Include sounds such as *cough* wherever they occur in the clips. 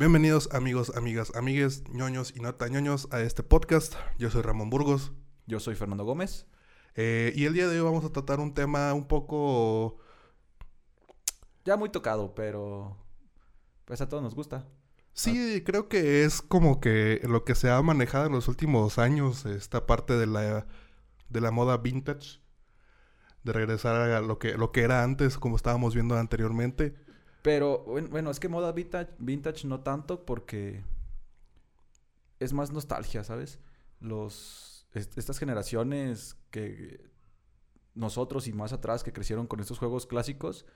Bienvenidos amigos, amigas, amigues, ñoños y no tan ñoños a este podcast. Yo soy Ramón Burgos. Yo soy Fernando Gómez. Eh, y el día de hoy vamos a tratar un tema un poco... Ya muy tocado, pero pues a todos nos gusta. Sí, creo que es como que lo que se ha manejado en los últimos años, esta parte de la, de la moda vintage, de regresar a lo que, lo que era antes, como estábamos viendo anteriormente. Pero bueno, es que moda vintage, vintage no tanto porque es más nostalgia, ¿sabes? Los estas generaciones que nosotros y más atrás que crecieron con estos juegos clásicos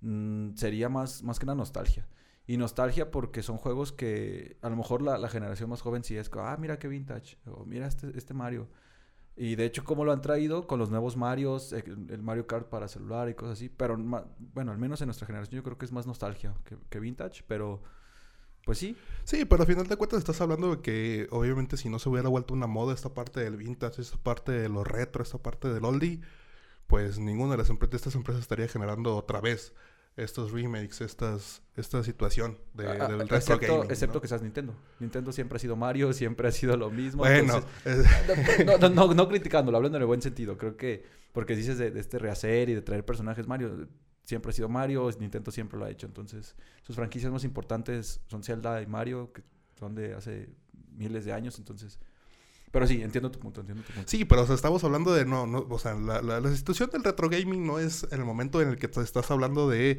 mm, sería más más que una nostalgia. Y nostalgia porque son juegos que a lo mejor la, la generación más joven sí es ah, mira qué vintage, o mira este, este Mario. Y de hecho, ¿cómo lo han traído con los nuevos Marios, el Mario Kart para celular y cosas así. Pero bueno, al menos en nuestra generación yo creo que es más nostalgia que, vintage, pero pues sí. Sí, pero al final de cuentas estás hablando de que obviamente si no se hubiera vuelto una moda esta parte del vintage, esta parte de lo retro, esta parte del oldie, pues ninguna de las empresas, estas empresas estaría generando otra vez estos remakes, estas, esta situación de, ah, del retro excepto, Excepto que seas Nintendo. Nintendo siempre ha sido Mario, *laughs* siempre ha sido lo mismo. Bueno. no, no, no, criticándolo, hablando en el buen sentido. Creo que, porque dices de, este rehacer y de traer personajes Mario, siempre ha sido Mario, Nintendo siempre lo ha hecho. Entonces, sus franquicias más importantes son Zelda y Mario, que son de hace miles de años. Entonces, pero sí, entiendo tu punto, entiendo tu punto. Sí, pero estamos hablando de no, no o sea, la, la, situación del retro gaming no es el momento en el que te estás hablando de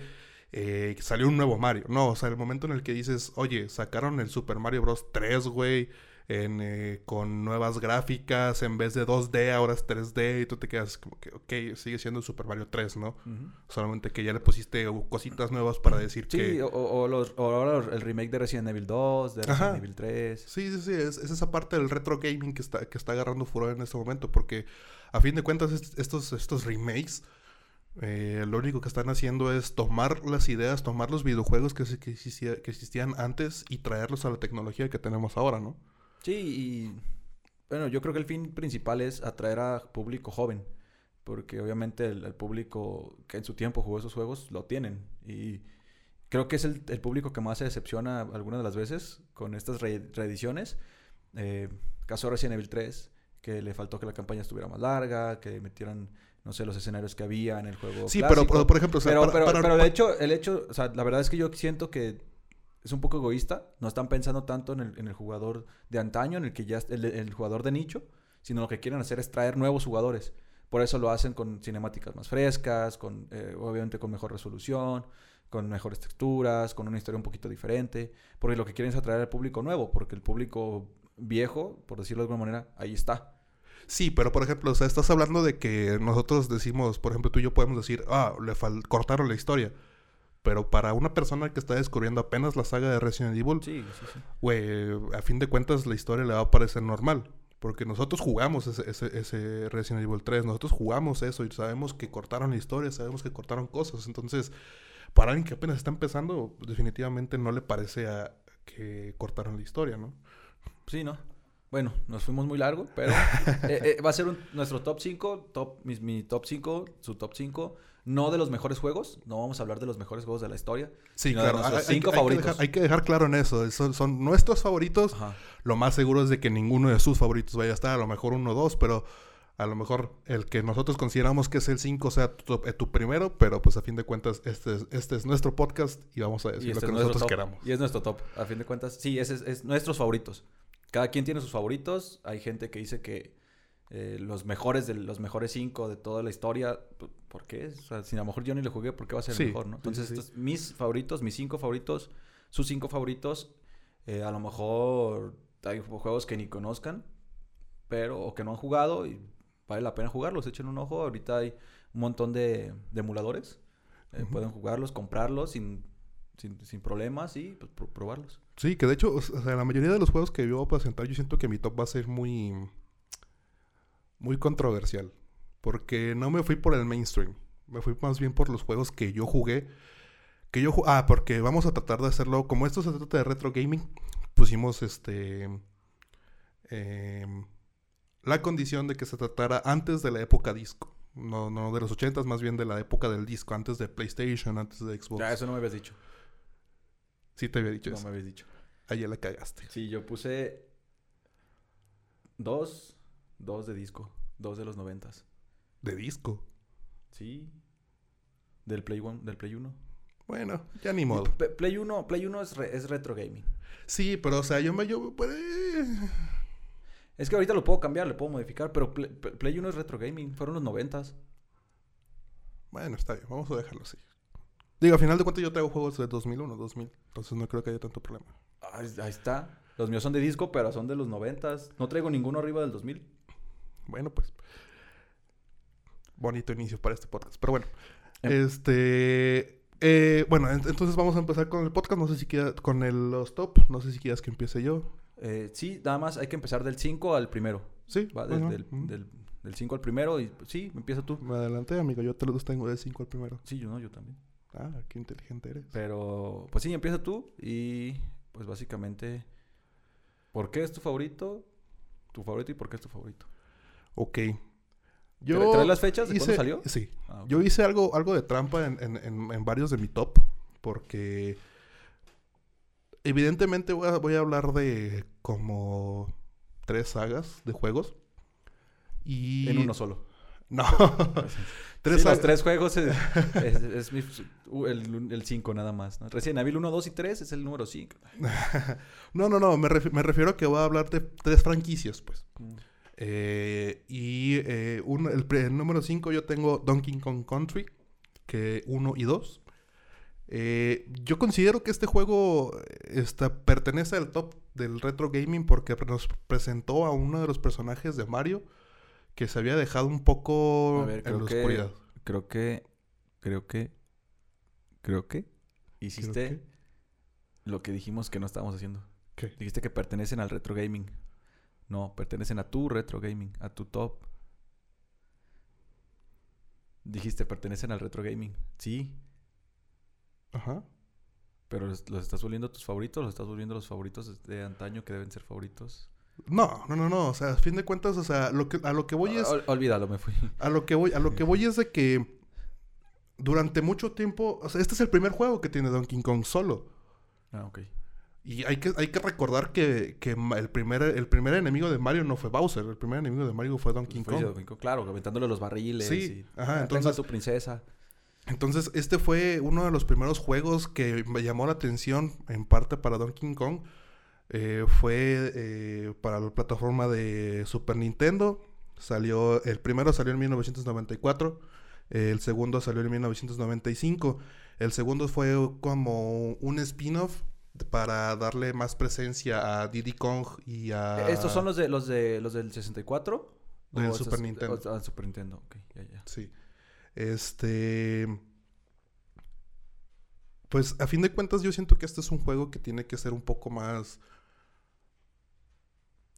eh, que salió un nuevo Mario. No, o sea, el momento en el que dices, oye, sacaron el Super Mario Bros. 3, güey en, eh, con nuevas gráficas, en vez de 2D, ahora es 3D, y tú te quedas como que, ok, sigue siendo Super Mario 3, ¿no? Solamente que ya le pusiste cositas nuevas para decir que... Sí, o, o, los, o ahora el remake de Resident Evil 2, de Resident Evil 3. Sí, sí, sí, es, esa parte del retro gaming que está, que está agarrando furor en este momento, porque a fin de cuentas estos, estos remakes... Eh, lo único que están haciendo es tomar las ideas, tomar los videojuegos que, que, que existían antes y traerlos a la tecnología que tenemos ahora, ¿no? Sí, y bueno, yo creo que el fin principal es atraer a público joven, porque obviamente el, público que en su tiempo jugó esos juegos lo tienen y creo que es el, público que más se decepciona algunas de las veces con estas reediciones. Eh, caso Resident Evil 3, que le faltó que la campaña estuviera más larga, que metieran no sé, los escenarios que había en el juego. Sí, pero, por ejemplo, pero, pero, de hecho, el hecho, o sea, la verdad es que yo siento que es un poco egoísta. No están pensando tanto en el, jugador de antaño, en el que ya el, el, jugador de nicho, sino lo que quieren hacer es traer nuevos jugadores. Por eso lo hacen con cinemáticas más frescas, con eh, obviamente con mejor resolución, con mejores texturas, con una historia un poquito diferente, porque lo que quieren es atraer al público nuevo, porque el público viejo, por decirlo de alguna manera, ahí está. Sí, pero por ejemplo, o sea, estás hablando de que nosotros decimos, por ejemplo, tú y yo podemos decir, ah, le cortaron la historia. Pero para una persona que está descubriendo apenas la saga de Resident Evil, güey, a fin de cuentas la historia le va a parecer normal. Porque nosotros jugamos ese, ese, Resident Evil 3, nosotros jugamos eso y sabemos que cortaron la historia, sabemos que cortaron cosas. Entonces, para alguien que apenas está empezando, definitivamente no le parece a que cortaron la historia, ¿no? Sí, ¿no? Bueno, nos fuimos muy largo, pero *laughs* eh, eh, va a ser nuestro top 5, top, mi, mi top 5, su top 5 no de los mejores juegos, no vamos a hablar de los mejores juegos de la historia. Sí, claro. hay, cinco favoritos. hay que, dejar, claro en eso. Son, nuestros favoritos. Lo más seguro es de que ninguno de sus favoritos vaya a estar. A lo mejor uno o dos, pero a lo mejor el que nosotros consideramos que es el 5 sea eh, tu, primero, pero pues a fin de cuentas este es, este es nuestro podcast y vamos a decir lo este que nosotros queramos. Y es nuestro top, a fin de cuentas. Sí, ese es nuestros favoritos. Cada quien tiene sus favoritos. Hay gente que dice que eh, los mejores de los mejores cinco de toda la historia. ¿Por qué? O sea, si a lo mejor yo ni le jugué, ¿por qué va a ser el mejor, no? Entonces, mis favoritos, mis cinco favoritos, sus cinco favoritos. Eh, a lo mejor hay juegos que ni conozcan, pero o que no han jugado y vale la pena jugarlos. Echen un ojo. Ahorita hay un montón de, emuladores. Eh, pueden jugarlos, comprarlos sin, sin, problemas y pues, probarlos. Sí, que de hecho, o sea, la mayoría de los juegos que yo voy a presentar, yo siento que mi top va a ser muy, muy controversial. Porque no me fui por el mainstream. Me fui más bien por los juegos que yo jugué. Que yo Ah, porque vamos a tratar de hacerlo. Como esto se trata de retro gaming, pusimos este. Em, la condición de que se tratara antes de la época disco. No, no de los ochentas, más bien de la época del disco, antes de PlayStation, antes de Xbox. Ya, eso no me habías dicho. Sí te había dicho eso. No me habías dicho. Ahí ya la cagaste. Sí, yo puse dos, dos de disco, dos de los noventas. ¿De disco? Sí. Del Play One, del Play 1. Bueno, ya ni modo. Play 1, Play 1 es, es retro gaming. Sí, pero o sea, yo me yo Es que ahorita lo puedo cambiar, le puedo modificar, pero Play, 1 es retro gaming, fueron los noventas. Bueno, está bien, vamos a dejarlo así. Digo, a final de cuentas yo traigo juegos de 2001, 2000, entonces no creo que haya tanto problema. Ahí, está. Los míos son de disco, pero son de los noventas. No traigo ninguno arriba del 2000. Bueno, pues bonito inicio para este podcast. Pero bueno, em. este. Eh, bueno, entonces vamos a empezar con el podcast. No sé si quieras, con el, los top. No sé si quieras que empiece yo. Eh, sí, nada más hay que empezar del 5 al primero. Sí. Va del, 5 al primero y sí, empieza tú. Me adelanté, amigo. Yo te los tengo del 5 al primero. Sí, yo no, yo también. Ah, qué inteligente eres. Pero, pues sí, empieza tú y pues básicamente, ¿por qué es tu favorito? Tu favorito y por qué es tu favorito. Ok. Yo ¿Traes las fechas de cuándo salió? Sí. Ah, Yo hice algo, algo de trampa en, varios de mi top. Porque evidentemente voy a, hablar de como tres sagas de juegos. Y... En uno solo. No. *laughs* *laughs* tres los tres juegos es, el 5 nada más. Recién Evil 1, 2 y 3 es el número 5. *laughs* no, no, no. Me, refiero a que voy a hablar de tres franquicias, pues. Mm. Eh, y eh, el, número 5 yo tengo Donkey Kong Country, que 1 y 2. Eh, yo considero que este juego pertenece al top del retro gaming porque nos presentó a uno de los personajes de Mario que se había dejado un poco en la oscuridad. Creo que, creo que, creo que hiciste lo que dijimos que no estábamos haciendo. Dijiste que pertenecen al retro gaming. No, pertenecen a tu retro gaming, a tu top. Dijiste, pertenecen al retro gaming. Sí. Ajá. Pero los, estás volviendo a tus favoritos, los estás volviendo los favoritos de antaño que deben ser favoritos. No, no, no, no. O sea, a fin de cuentas, o sea, lo que, a lo que voy es. olvídalo, me fui. *laughs* A lo que voy, a lo que voy es de que durante mucho tiempo. O sea, este es el primer juego que tiene Donkey Kong solo. Ah, ok. Y hay que, hay que recordar que, el, primer, el primer enemigo de Mario no fue Bowser. El primer enemigo de Mario fue Donkey Kong. claro, aventándole los barriles. Sí, y, ajá. Entonces, tu princesa. Entonces, este fue uno de los primeros juegos que me llamó la atención, en parte para Donkey Kong. Eh, fue eh, para la plataforma de Super Nintendo. Salió, el primero salió en 1994. el segundo salió en 1995. El segundo fue como un spin-off para darle más presencia a Diddy Kong y a... ¿Estos son los de los de los del 64? Del Super Nintendo. Ah, Super Nintendo, ok, ya, ya. Sí. Este... Pues a fin de cuentas yo siento que este es un juego que tiene que ser un poco más...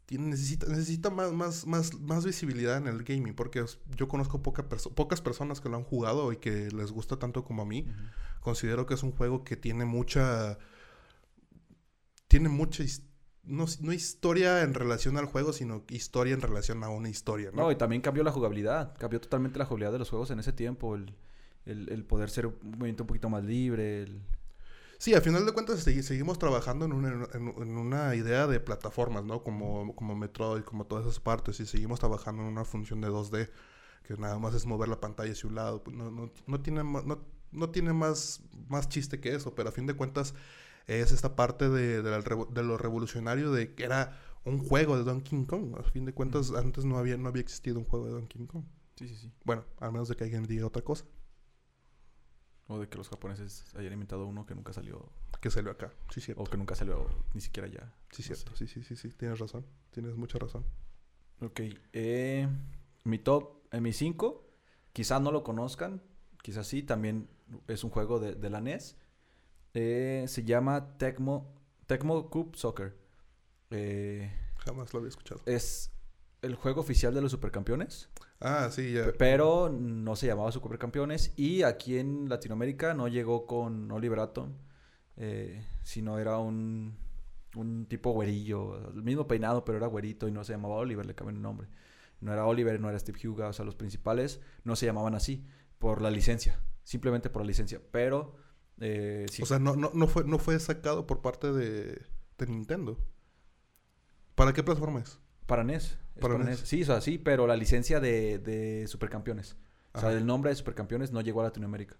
Tiene, necesita necesita más, más, más, más visibilidad en el gaming porque yo conozco poca pocas personas que lo han jugado y que les gusta tanto como a mí. Considero que es un juego que tiene mucha tiene mucha no, no, historia en relación al juego, sino historia en relación a una historia, ¿no? No, y también cambió la jugabilidad. Cambió totalmente la jugabilidad de los juegos en ese tiempo. El, el, poder ser un movimiento un poquito más libre. Sí, al final de cuentas seguimos trabajando en una, en, una, idea de plataformas, ¿no? Como, como Metroid, como todas esas partes. Y seguimos trabajando en una función de 2D, que nada más es mover la pantalla hacia un lado. No, no, no tiene, no, no tiene más, más chiste que eso, pero a fin de cuentas es esta parte de, lo revolucionario de que era un juego de Donkey Kong. A fin de cuentas, antes no había, no había existido un juego de Donkey Kong. Sí, sí, sí. Bueno, al menos de que alguien diga otra cosa. O de que los japoneses hayan inventado uno que nunca salió. Que salió acá, sí, cierto. O que nunca salió ni siquiera allá. Sí, cierto. Sí, sí, sí, sí. Tienes razón. Tienes mucha razón. Ok. Eh, mi top, en mi 5, quizás no lo conozcan. Quizás sí. También es un juego de, de la NES. Eh, se llama Tecmo, Tecmo Cup Soccer. Eh, Jamás lo había escuchado. es el juego oficial de los supercampeones. Ah, sí, ya. Pero no se llamaba Supercampeones. Y aquí en Latinoamérica no llegó con Oliver Atom. eh, sino era un, un tipo güerillo. El mismo peinado, pero era güerito y no se llamaba Oliver, le cambiaron el nombre. No era Oliver, no era Steve Huga. O sea, los principales no se llamaban así. Por la licencia. Simplemente por la licencia. Pero... eh, sí. O sea, no, no, no, fue, no fue sacado por parte de, de Nintendo. ¿Para qué plataforma es? Para NES. es Para para NES. NES. Sí, o sea, sí, pero la licencia de, de Supercampeones. O sea, el nombre de Supercampeones no llegó a Latinoamérica.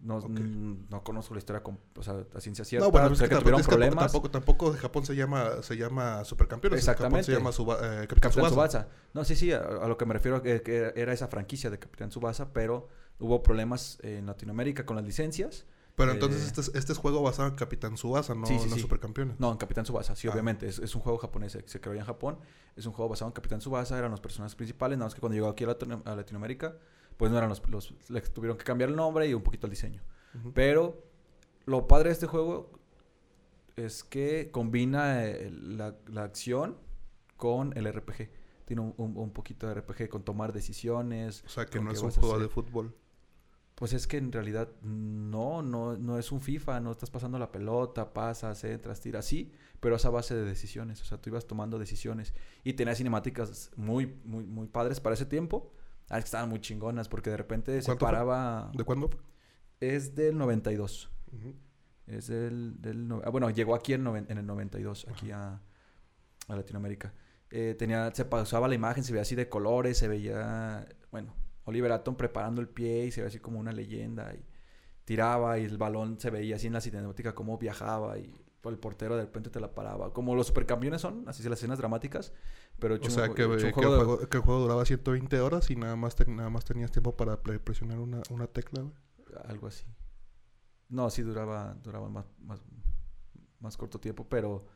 No, no conozco la historia con, o sea, a ciencia cierta. No, bueno, es sé que, que tampoco, tuvieron es que tampoco- problemas. tampoco, tampoco Japón se llama, se llama Supercampeones. en Japón se Exactamente. llama Suba- eh, Capitán Capitán. Tsubasa. No, sí, sí, a, a lo que me refiero que, que era esa franquicia de Capitán Tsubasa, pero hubo problemas en Latinoamérica con las licencias. Pero Eh, entonces este, es- este es juego basado en Capitán Tsubasa, no, Sí, sí, no sí. Supercampeones. No, en Capitán Tsubasa, sí, Ah. obviamente. Es, es un juego japonés, se, se creó en Japón. Es un juego basado en Capitán Tsubasa, eran los personajes principales. Nada más que cuando llegó aquí a, Latino- a Latinoamérica, pues no eran los, los... Le tuvieron que cambiar el nombre y un poquito el diseño. Pero lo padre de este juego es que combina eh, la, la acción con el RPG. Tiene un, un- un poquito de RPG con tomar decisiones. O sea, que no es un juego de fútbol. Pues es que en realidad no, no, no es un FIFA, no estás pasando la pelota, pasas, entras, tiras, sí, pero es a base de decisiones, o sea, tú ibas tomando decisiones y tenías cinemáticas muy, muy, muy padres para ese tiempo, ah, que estaban muy chingonas porque de repente se paraba, ¿De cuándo? es del 92, Ujú. es del, del no- ah, bueno, llegó aquí en, noven- en el 92, aquí a, a Latinoamérica. Eh, tenía, se pasaba la imagen, se veía así de colores, se veía, bueno, Oliver Atom preparando el pie y se veía así como una leyenda y tiraba y el balón se veía así en la cinemática cómo viajaba y el portero de repente te la paraba. Como los supercampeones son, así son las escenas dramáticas, pero O sea, que, que el juego de- juego, que el juego duraba 120 horas y nada más, nada más tenías tiempo para pre- presionar una, una tecla, güey. algo así. No, sí duraba, duraba más, más, más corto tiempo, pero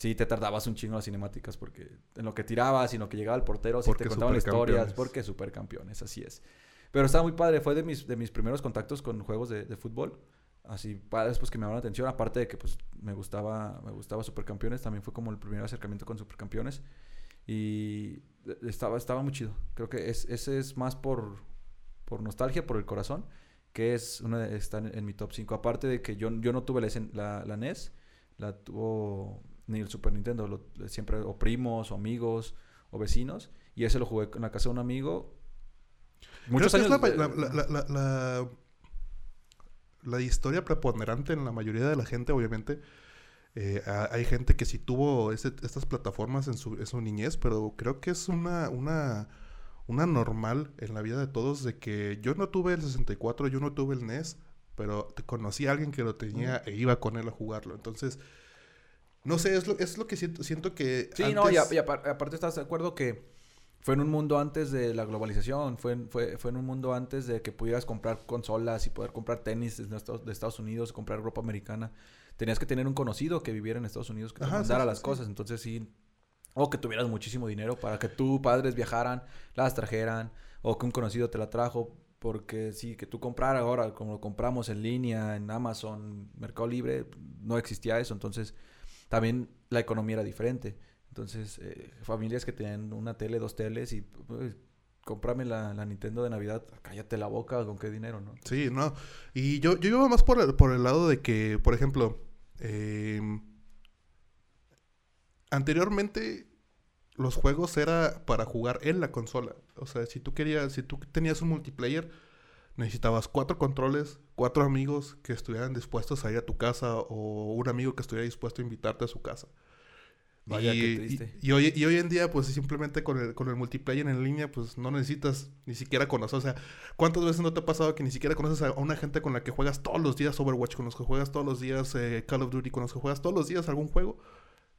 sí te tardabas un chingo las cinemáticas porque en lo que tirabas y en lo que llegaba el portero, sí te contaban historias, porque supercampeones, así es. Pero estaba muy padre, fue de mis, de mis primeros contactos con juegos de, de fútbol. Así, padres pues que me llamaron la atención, aparte de que pues me gustaba, me gustaba Supercampeones, también fue como el primer acercamiento con Supercampeones. Y eh, estaba, estaba muy chido. Creo que es, ese es más por, por nostalgia, por el corazón, que es una está en, en mi top 5. Aparte de que yo, yo no tuve la, la NES, la tuvo ni el Super Nintendo, lo- siempre o primos, o amigos, o vecinos, y ese lo jugué en la casa de un amigo. Muchos Creo que años. es la, la, historia preponderante en la mayoría de la gente, obviamente. Eh, ha- hay gente que sí tuvo ese- estas plataformas en su, en su niñez, pero creo que es una, una, una normal en la vida de todos de que yo no tuve el 64, yo no tuve el NES, pero conocí a alguien que lo tenía e iba con él a jugarlo. Entonces, no sé, es lo, es lo que siento, siento que... Sí, no, y, a- y aparte estás de acuerdo que fue en un mundo antes de la globalización, fue en, fue, fue en un mundo antes de que pudieras comprar consolas y poder comprar tenis de Estados, de Estados Unidos, comprar ropa americana. Tenías que tener un conocido que viviera en Estados Unidos que te Ajá, mandara sí, las sí. cosas, entonces sí. O que tuvieras muchísimo dinero para que tus padres viajaran, las trajeran, o que un conocido te la trajo, porque sí, que tú compraras ahora, como lo compramos en línea, en Amazon, Mercado Libre, no existía eso, entonces también la economía era diferente. Entonces, eh, familias que tenían una tele, dos teles y pues, cómprame la, la Nintendo de Navidad, cállate la boca, ¿con qué dinero, no? Sí, no. Y yo, yo iba más por el, por el lado de que, por ejemplo, em, anteriormente los juegos era para jugar en la consola. O sea, si tú querías, si tú tenías un multiplayer, necesitabas cuatro controles, cuatro amigos que estuvieran dispuestos a ir a tu casa o un amigo que estuviera dispuesto a invitarte a su casa. Vaya, y, qué y- triste. y hoy, y hoy en día, pues simplemente con el, con el multiplayer en línea, pues no necesitas ni siquiera conocer. O sea, ¿cuántas veces no te ha pasado que ni siquiera conoces a una gente con la que juegas todos los días Overwatch, con los que juegas todos los días eh, Call of Duty, con los que juegas todos los días algún juego?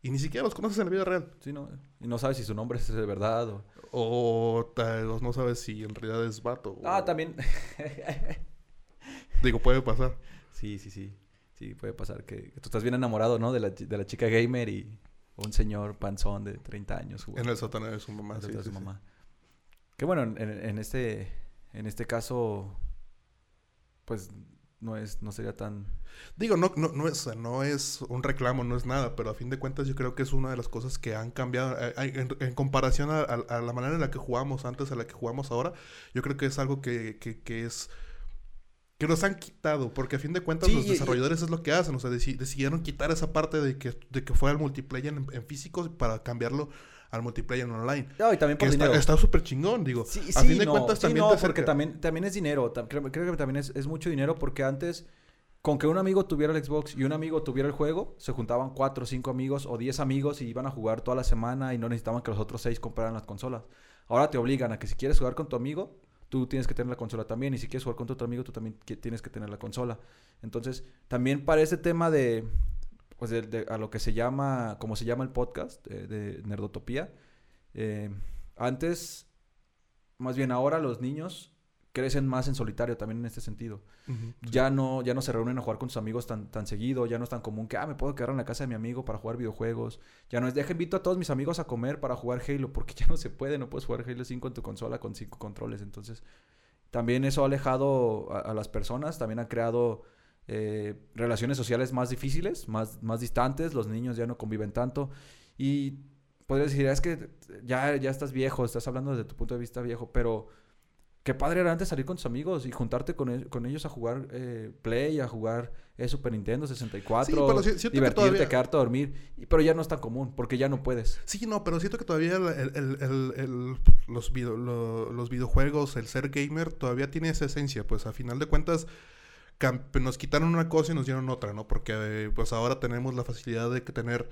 Y ni siquiera los conoces en la vida real. Sí, no, y no sabes si su nombre es de verdad o... O, ta- o no sabes si en realidad es vato. o- Ah, también... *laughs* Digo, puede pasar. Sí, sí, sí. Sí, puede pasar que, tú estás bien enamorado, ¿no? De la, de la chica gamer y un señor panzón de 30 años. En el sótano de su mamá, sí, su mamá. Que bueno, en, en, este, en este caso, pues no es no sería tan digo no no no es no es un reclamo no es nada pero a fin de cuentas yo creo que es una de las cosas que han cambiado. Eh, en, comparación a, la manera en la que jugamos antes a la que jugamos ahora yo creo que es algo que, que, es que nos han quitado porque a fin de cuentas los desarrolladores es lo que hacen o sea decidieron quitar esa parte de que de que fuera el multiplayer en, en físico para cambiarlo al multiplayer online. No, y también por dinero. Está súper chingón, digo. Sí, a fin de cuentas también no, porque también, también es dinero. Creo, creo que también es, es, mucho dinero porque antes, con que un amigo tuviera el Xbox y un amigo tuviera el juego, se juntaban cuatro cinco amigos o diez amigos y iban a jugar toda la semana y no necesitaban que los otros seis compraran las consolas. Ahora te obligan a que si quieres jugar con tu amigo, tú tienes que tener la consola también. Y si quieres jugar con tu otro amigo, tú también tienes que tener la consola. Entonces, también para ese tema de, pues de, a lo que se llama, como se llama el podcast, de Nerdotopía, eh, antes, más bien ahora los niños crecen más en solitario también en este sentido. Ya no ya no se reúnen a jugar con sus amigos tan, tan seguido, ya no es tan común que, ah, me puedo quedar en la casa de mi amigo para jugar videojuegos. Ya no es, deja, invito a todos mis amigos a comer para jugar Halo, porque *laughs* ya no se puede, no puedes jugar Halo 5 en tu consola con cinco controles. Entonces, también eso ha alejado a, las personas, también ha creado eh, relaciones sociales más difíciles, más, más distantes, los niños ya no conviven tanto. Y podrías decir, es que ya, ya estás viejo, estás hablando desde tu punto de vista viejo, pero qué padre era antes salir con tus amigos y juntarte con, e, ellos a jugar eh, Play, a jugar eh, Super Nintendo 64, sí, divertirte, que quedarte a dormir. Pero ya no es tan común, porque ya no puedes. Sí, no, pero siento que todavía el, los, los videojuegos, el ser gamer, todavía tiene esa esencia. Pues a final de cuentas nos quitaron una cosa y nos dieron otra, ¿no? Porque pues ahora tenemos la facilidad de tener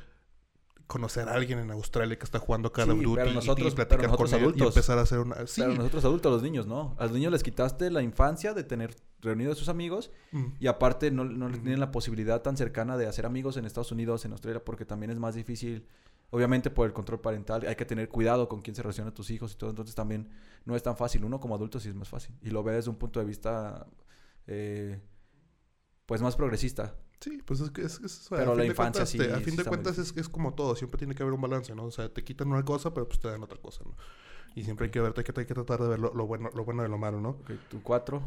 conocer a alguien en Australia que está jugando Call of Duty nosotros, y, platicar con adultos, y empezar a hacer una... Sí. Pero nosotros adultos, los niños, ¿no? A los niños les quitaste la infancia de tener reunidos a sus amigos mm. y aparte no, no tienen la posibilidad tan cercana de hacer amigos en Estados Unidos, en Australia, porque también es más difícil, obviamente por el control parental, hay que tener cuidado con quién se relaciona a tus hijos y todo, entonces también no es tan fácil. Uno como adulto sí es más fácil y lo ve desde un punto de vista, eh, pues más progresista. Sí, pues es que es, es Pero la infancia sí. a fin de cuentas es, es, como todo, siempre tiene que haber un balance, ¿no? O sea, te quitan una cosa, pero pues te dan otra cosa, ¿no? Y siempre hay que ver, hay que, hay que tratar de ver lo, bueno, lo bueno de lo malo, ¿no? Ok, ¿tu cuatro?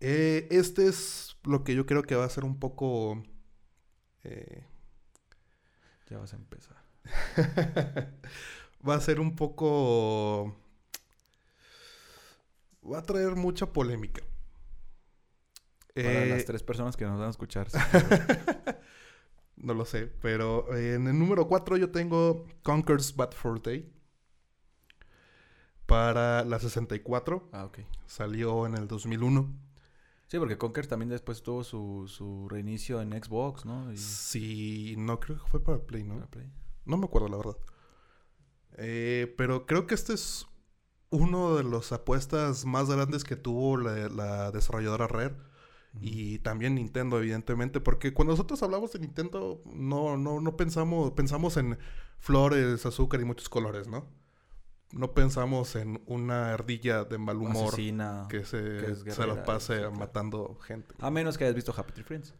Eh, este es lo que yo creo que va a ser un poco... Eh... Ya vas a empezar. *laughs* va a ser un poco... Va a traer mucha polémica. Para las eh, tres personas que nos van a escuchar. *laughs* no lo sé, pero en el número 4 yo tengo Conker's Bad for Day. Para la 64. Ah, ok. Salió en el 2001. Sí, porque Conker también después tuvo su, su reinicio en Xbox, ¿no? Sí, no creo que fue para Play, ¿no? Play. No me acuerdo, la verdad. Eh, pero creo que este es uno de las apuestas más grandes que tuvo la, la desarrolladora Rare y también Nintendo, evidentemente, porque cuando nosotros hablamos de Nintendo, no, no, no pensamos, pensamos en flores, azúcar y muchos colores, ¿no? No pensamos en una ardilla de mal humor que se, se la pase matando gente. A menos que hayas visto Happy Tree Friends.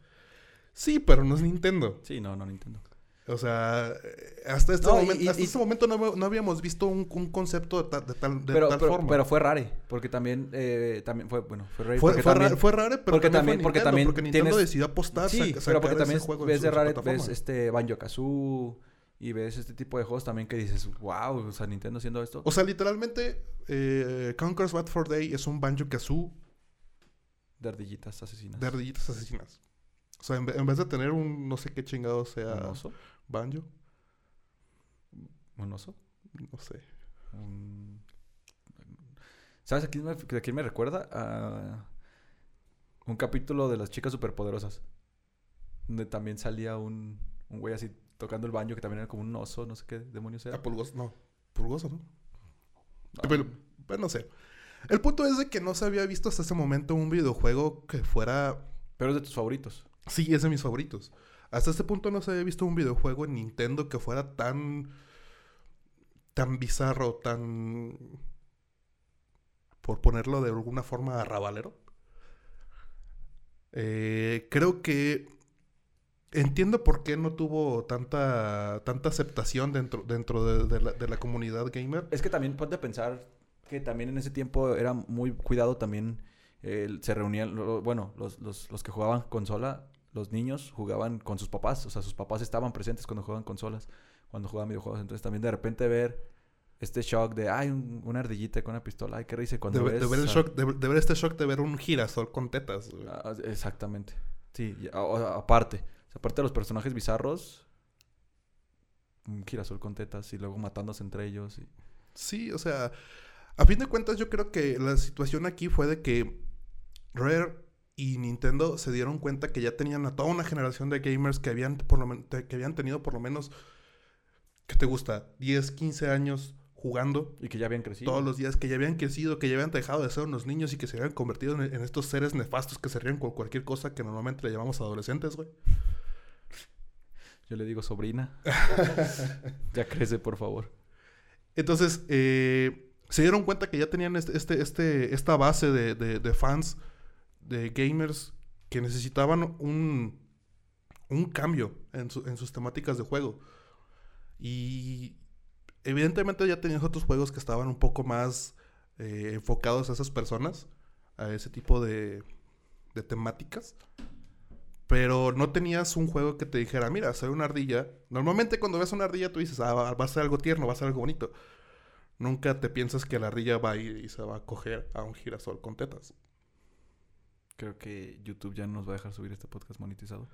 Sí, pero no es Nintendo. Sí, no, no Nintendo. O sea, hasta este, momento, hasta este momento no, habíamos visto un, concepto de, tal, de tal forma. Pero fue rare, porque también, eh, también fue, bueno, fue rare. Fue, rare, fue rare, pero porque también, porque también porque Nintendo decidió apostar. Sí, pero porque también ves de rare, ves este Banjo Kazoo y ves este tipo de juegos también que dices, wow, o sea, Nintendo haciendo esto. O sea, literalmente, eh, Conker's Bad for Day es un Banjo Kazoo. De ardillitas asesinas. De ardillitas asesinas. O sea, en, vez de tener un no sé qué chingado sea. ¿Un oso? Banjo. ¿Un oso? No sé. ¿Sabes a quién, me, quién me recuerda? A un capítulo de las chicas superpoderosas. Donde también salía un, un güey así tocando el banjo que también era como un oso, no sé qué demonios era. Ah, pulgoso, no. Pulgoso, ¿no? Pero, pero, no sé. El punto es de que no se había visto hasta ese momento un videojuego que fuera... Pero es de tus favoritos. Sí, es de mis favoritos. Hasta este punto no se había visto un videojuego en Nintendo que fuera tan. tan bizarro, tan. por ponerlo de alguna forma arrabalero. Eh, creo que entiendo por qué no tuvo tanta, tanta aceptación dentro, dentro de, la, comunidad gamer. Es que también ponte a pensar que también en ese tiempo era muy cuidado también. se reunían, bueno, los, los, los, que jugaban consola, los niños jugaban con sus papás, o sea, sus papás estaban presentes cuando jugaban consolas, cuando jugaban videojuegos. Entonces también de repente ver este shock de, ay, una ardillita con una pistola, ay, qué risa. Cuando de, ver el shock, de, ver este shock de ver un girasol con tetas. Ah, exactamente. Sí, aparte. aparte de los personajes bizarros, un girasol con tetas y luego matándose entre ellos. Y... Sí, o sea, a fin de cuentas, yo creo que la situación aquí fue de que Rare y Nintendo se dieron cuenta que ya tenían a toda una generación de gamers que habían, por lo que habían tenido por lo menos, ¿qué te gusta? 10, 15 años jugando. Y que ya habían crecido. Todos los días, que ya habían crecido, que ya habían dejado de ser unos niños y que se habían convertido en, en estos seres nefastos que se ríen con cualquier cosa que normalmente le llamamos adolescentes, güey. Yo le digo sobrina. *laughs* ya crece, por favor. Entonces, eh se dieron cuenta que ya tenían este, este, este esta base de, fans, de gamers, que necesitaban un, un cambio en, sus temáticas de juego. Y evidentemente ya tenías otros juegos que estaban un poco más eh, enfocados a esas personas, a ese tipo de, de temáticas. Pero no tenías un juego que te dijera, mira, soy una ardilla. Normalmente cuando ves una ardilla tú dices, ah, va a ser algo tierno, va a ser algo bonito. Nunca te piensas que la ardilla va a ir y se va a coger a un girasol con tetas. Creo que YouTube ya no nos va a dejar subir este podcast monetizado.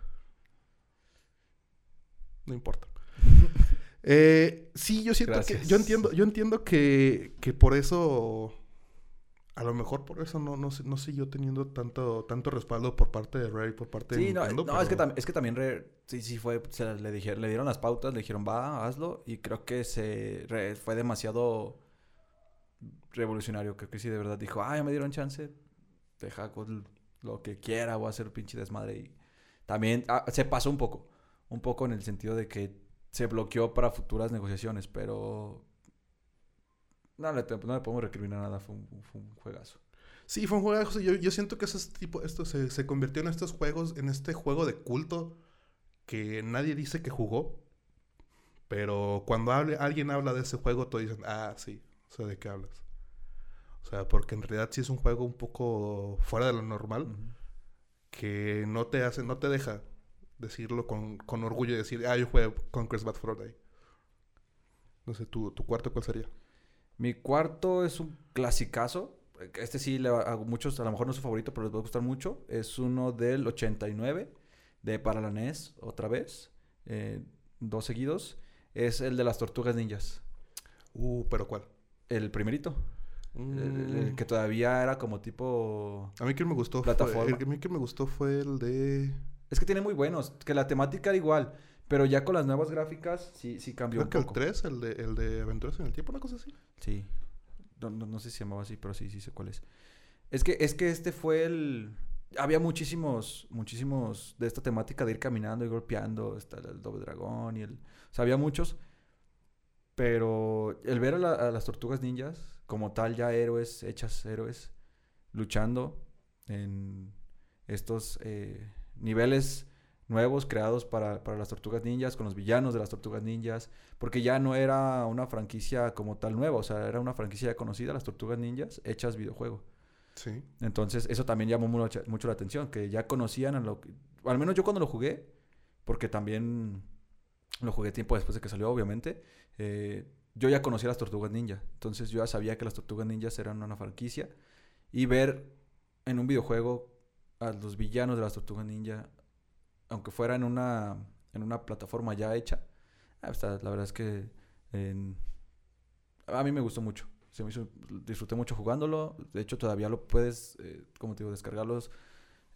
No importa. *laughs* eh, sí, yo siento que. Yo entiendo, yo entiendo que, que por eso. A lo mejor por eso no, no, no siguió teniendo tanto, tanto respaldo por parte de Rare y por parte de Nintendo. No, es, que es que también Rare, sí, sí fue, se le, dijeron, le dieron las pautas, le dijeron, va, hazlo. Y creo que se fue demasiado revolucionario. Creo que sí, de verdad dijo, ay, me dieron chance, deja con lo que quiera, voy a hacer pinche desmadre. Y también ah, se pasó un poco, un poco en el sentido de que se bloqueó para futuras negociaciones, pero no le, no le podemos recriminar nada, fue un, fue un juegazo. Sí, fue un juegazo. Yo, yo siento que ese tipo, esto se, se, convirtió en estos juegos, en este juego de culto que nadie dice que jugó. Pero cuando hable, alguien habla de ese juego, todos dicen, ah, sí, sé de qué hablas. O sea, porque en realidad sí es un juego un poco fuera de lo normal. Que no te hace, no te deja decirlo con, con orgullo y decir, ah, yo jugué Conquest Bad for Day. No sé, ¿tu, ¿tu cuarto cuál sería? Mi cuarto es un clasicazo. Este sí, le, a muchos, a lo mejor no es su favorito, pero les va a gustar mucho. Es uno del 89, de para la NES, otra vez. Eh, dos seguidos. Es el de las tortugas ninjas. Uh, ¿pero cuál? El primerito. El, mm. que todavía era como tipo... A mí que me gustó plataforma. Fue, el, a mí que me gustó fue el de... Es que tiene muy buenos. Que la temática era igual. Pero ya con las nuevas gráficas sí, sí cambió Creo un que el 3, el de, el de Aventuras en el Tiempo, una cosa así. Sí. No, no, sé si se llamaba así, pero sí, sí sé cuál es. Es que, es que este fue el... Había muchísimos, muchísimos de esta temática de ir caminando y golpeando. Está el doble dragón y el... O sea, había muchos. Pero el ver a, las tortugas ninjas, como tal, ya héroes, hechas héroes, luchando en estos eh, niveles nuevos creados para, para, las tortugas ninjas, con los villanos de las tortugas ninjas, porque ya no era una franquicia como tal nueva, o sea, era una franquicia conocida, las tortugas ninjas, hechas videojuego. Sí. Entonces, eso también llamó mucho, mucho la atención, que ya conocían a lo que, al menos yo cuando lo jugué, porque también lo jugué tiempo después de que salió, obviamente, eh, yo ya conocía las tortugas ninja, entonces yo ya sabía que las tortugas ninjas eran una franquicia, y ver en un videojuego a los villanos de las tortugas ninja aunque fuera en una, en una plataforma ya hecha, ah, la verdad es que a mí me gustó mucho. Se me hizo, disfruté mucho jugándolo. De hecho, todavía lo puedes, eh, como te digo, descargarlos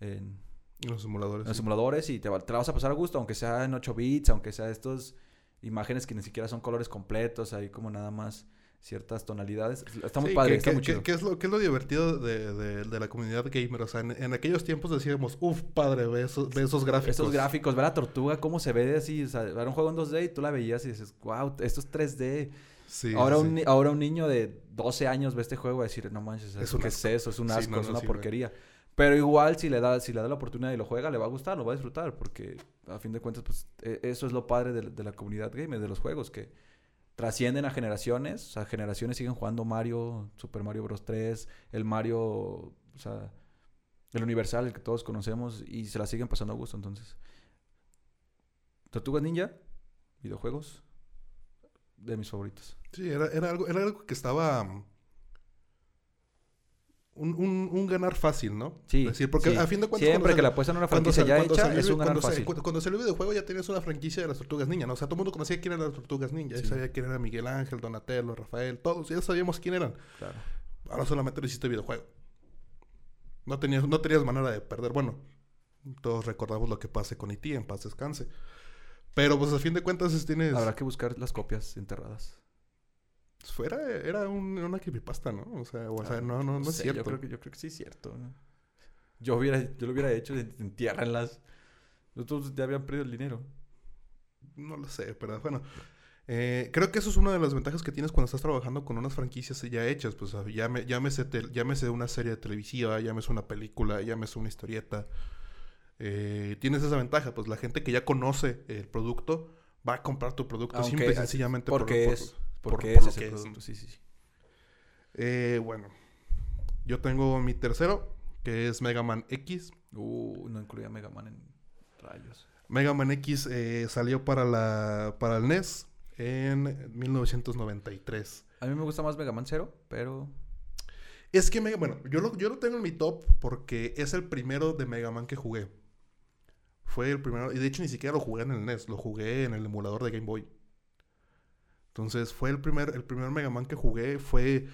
en, los simuladores. En los simuladores y te, te, la vas a pasar a gusto, aunque sea en 8 bits, aunque sea estos imágenes que ni siquiera son colores completos, ahí como nada más ciertas tonalidades. Está muy padre, está muy chido. ¿qué es, lo, ¿Qué es lo divertido de, de, la comunidad gamer? O sea, en, aquellos tiempos decíamos, uff, padre, ve esos, esos gráficos. Esos gráficos, ve la tortuga, cómo se ve así. O sea, era un juego en 2D y tú la veías y dices, wow, esto es 3D. Sí, ahora, Un, ahora un niño de 12 años ve este juego y decir, no manches, es ¿qué es eso? Es un asco, es una porquería. Pero igual si le da, si le da la oportunidad y lo juega, le va a gustar, lo va a disfrutar, porque a fin de cuentas, pues e, eso es lo padre de, la comunidad gamer, de los juegos, que trascienden a generaciones, o sea, generaciones siguen jugando Mario, Super Mario Bros. 3, el Mario, o sea, el universal, el que todos conocemos, y se la siguen pasando a gusto, entonces. Tortugas Ninja, videojuegos, de mis favoritos. Sí, era, era, algo, era algo que estaba un, un, un, ganar fácil, ¿no? Sí. decir, porque a fin de cuentas. Siempre que la apuestan a una franquicia ya hecha, es un ganar fácil. cuando salió el videojuego ya tenías una franquicia de las Tortugas Ninja, ¿no? O sea, todo el mundo conocía quién eran las Tortugas Ninja. Ya sabía quién era Miguel Ángel, Donatello, Rafael, todos. Ya sabíamos quién eran. Claro. Ahora solamente lo hiciste videojuego. No tenías, no tenías manera de perder. Bueno, todos recordamos lo que pase con E.T. en paz descanse. Pero pues a fin de cuentas tienes... Habrá que buscar las copias enterradas. Fuera, era un, una creepypasta, ¿no? O sea, o sea no, no, no, es cierto. Yo creo, que, yo creo que sí es cierto. Yo, hubiera, yo lo hubiera hecho, entiérranlas. Nosotros ya habían perdido el dinero. No lo sé, pero bueno. Eh, creo que eso es una de las ventajas que tienes cuando estás trabajando con unas franquicias ya hechas. Pues llame, llámese, llámese una serie televisiva, llámese una película, llámese una historieta. Eh, tienes esa ventaja, pues la gente que ya conoce el producto va a comprar tu producto simple y sencillamente porque por, es porque ese es el producto, sí, sí, sí. Eh, bueno, yo tengo mi tercero, que es Mega Man X. Uh, no incluía Mega Man en rayos. Mega Man X eh, salió para, la, para el NES en 1993. A mí me gusta más Mega Man 0, pero... Es que, Mega, bueno, yo lo, yo lo tengo en mi top porque es el primero de Mega Man que jugué. Fue el primero, y de hecho ni siquiera lo jugué en el NES, lo jugué en el emulador de Game Boy. Entonces fue el primer, el primer Mega Man que jugué, fue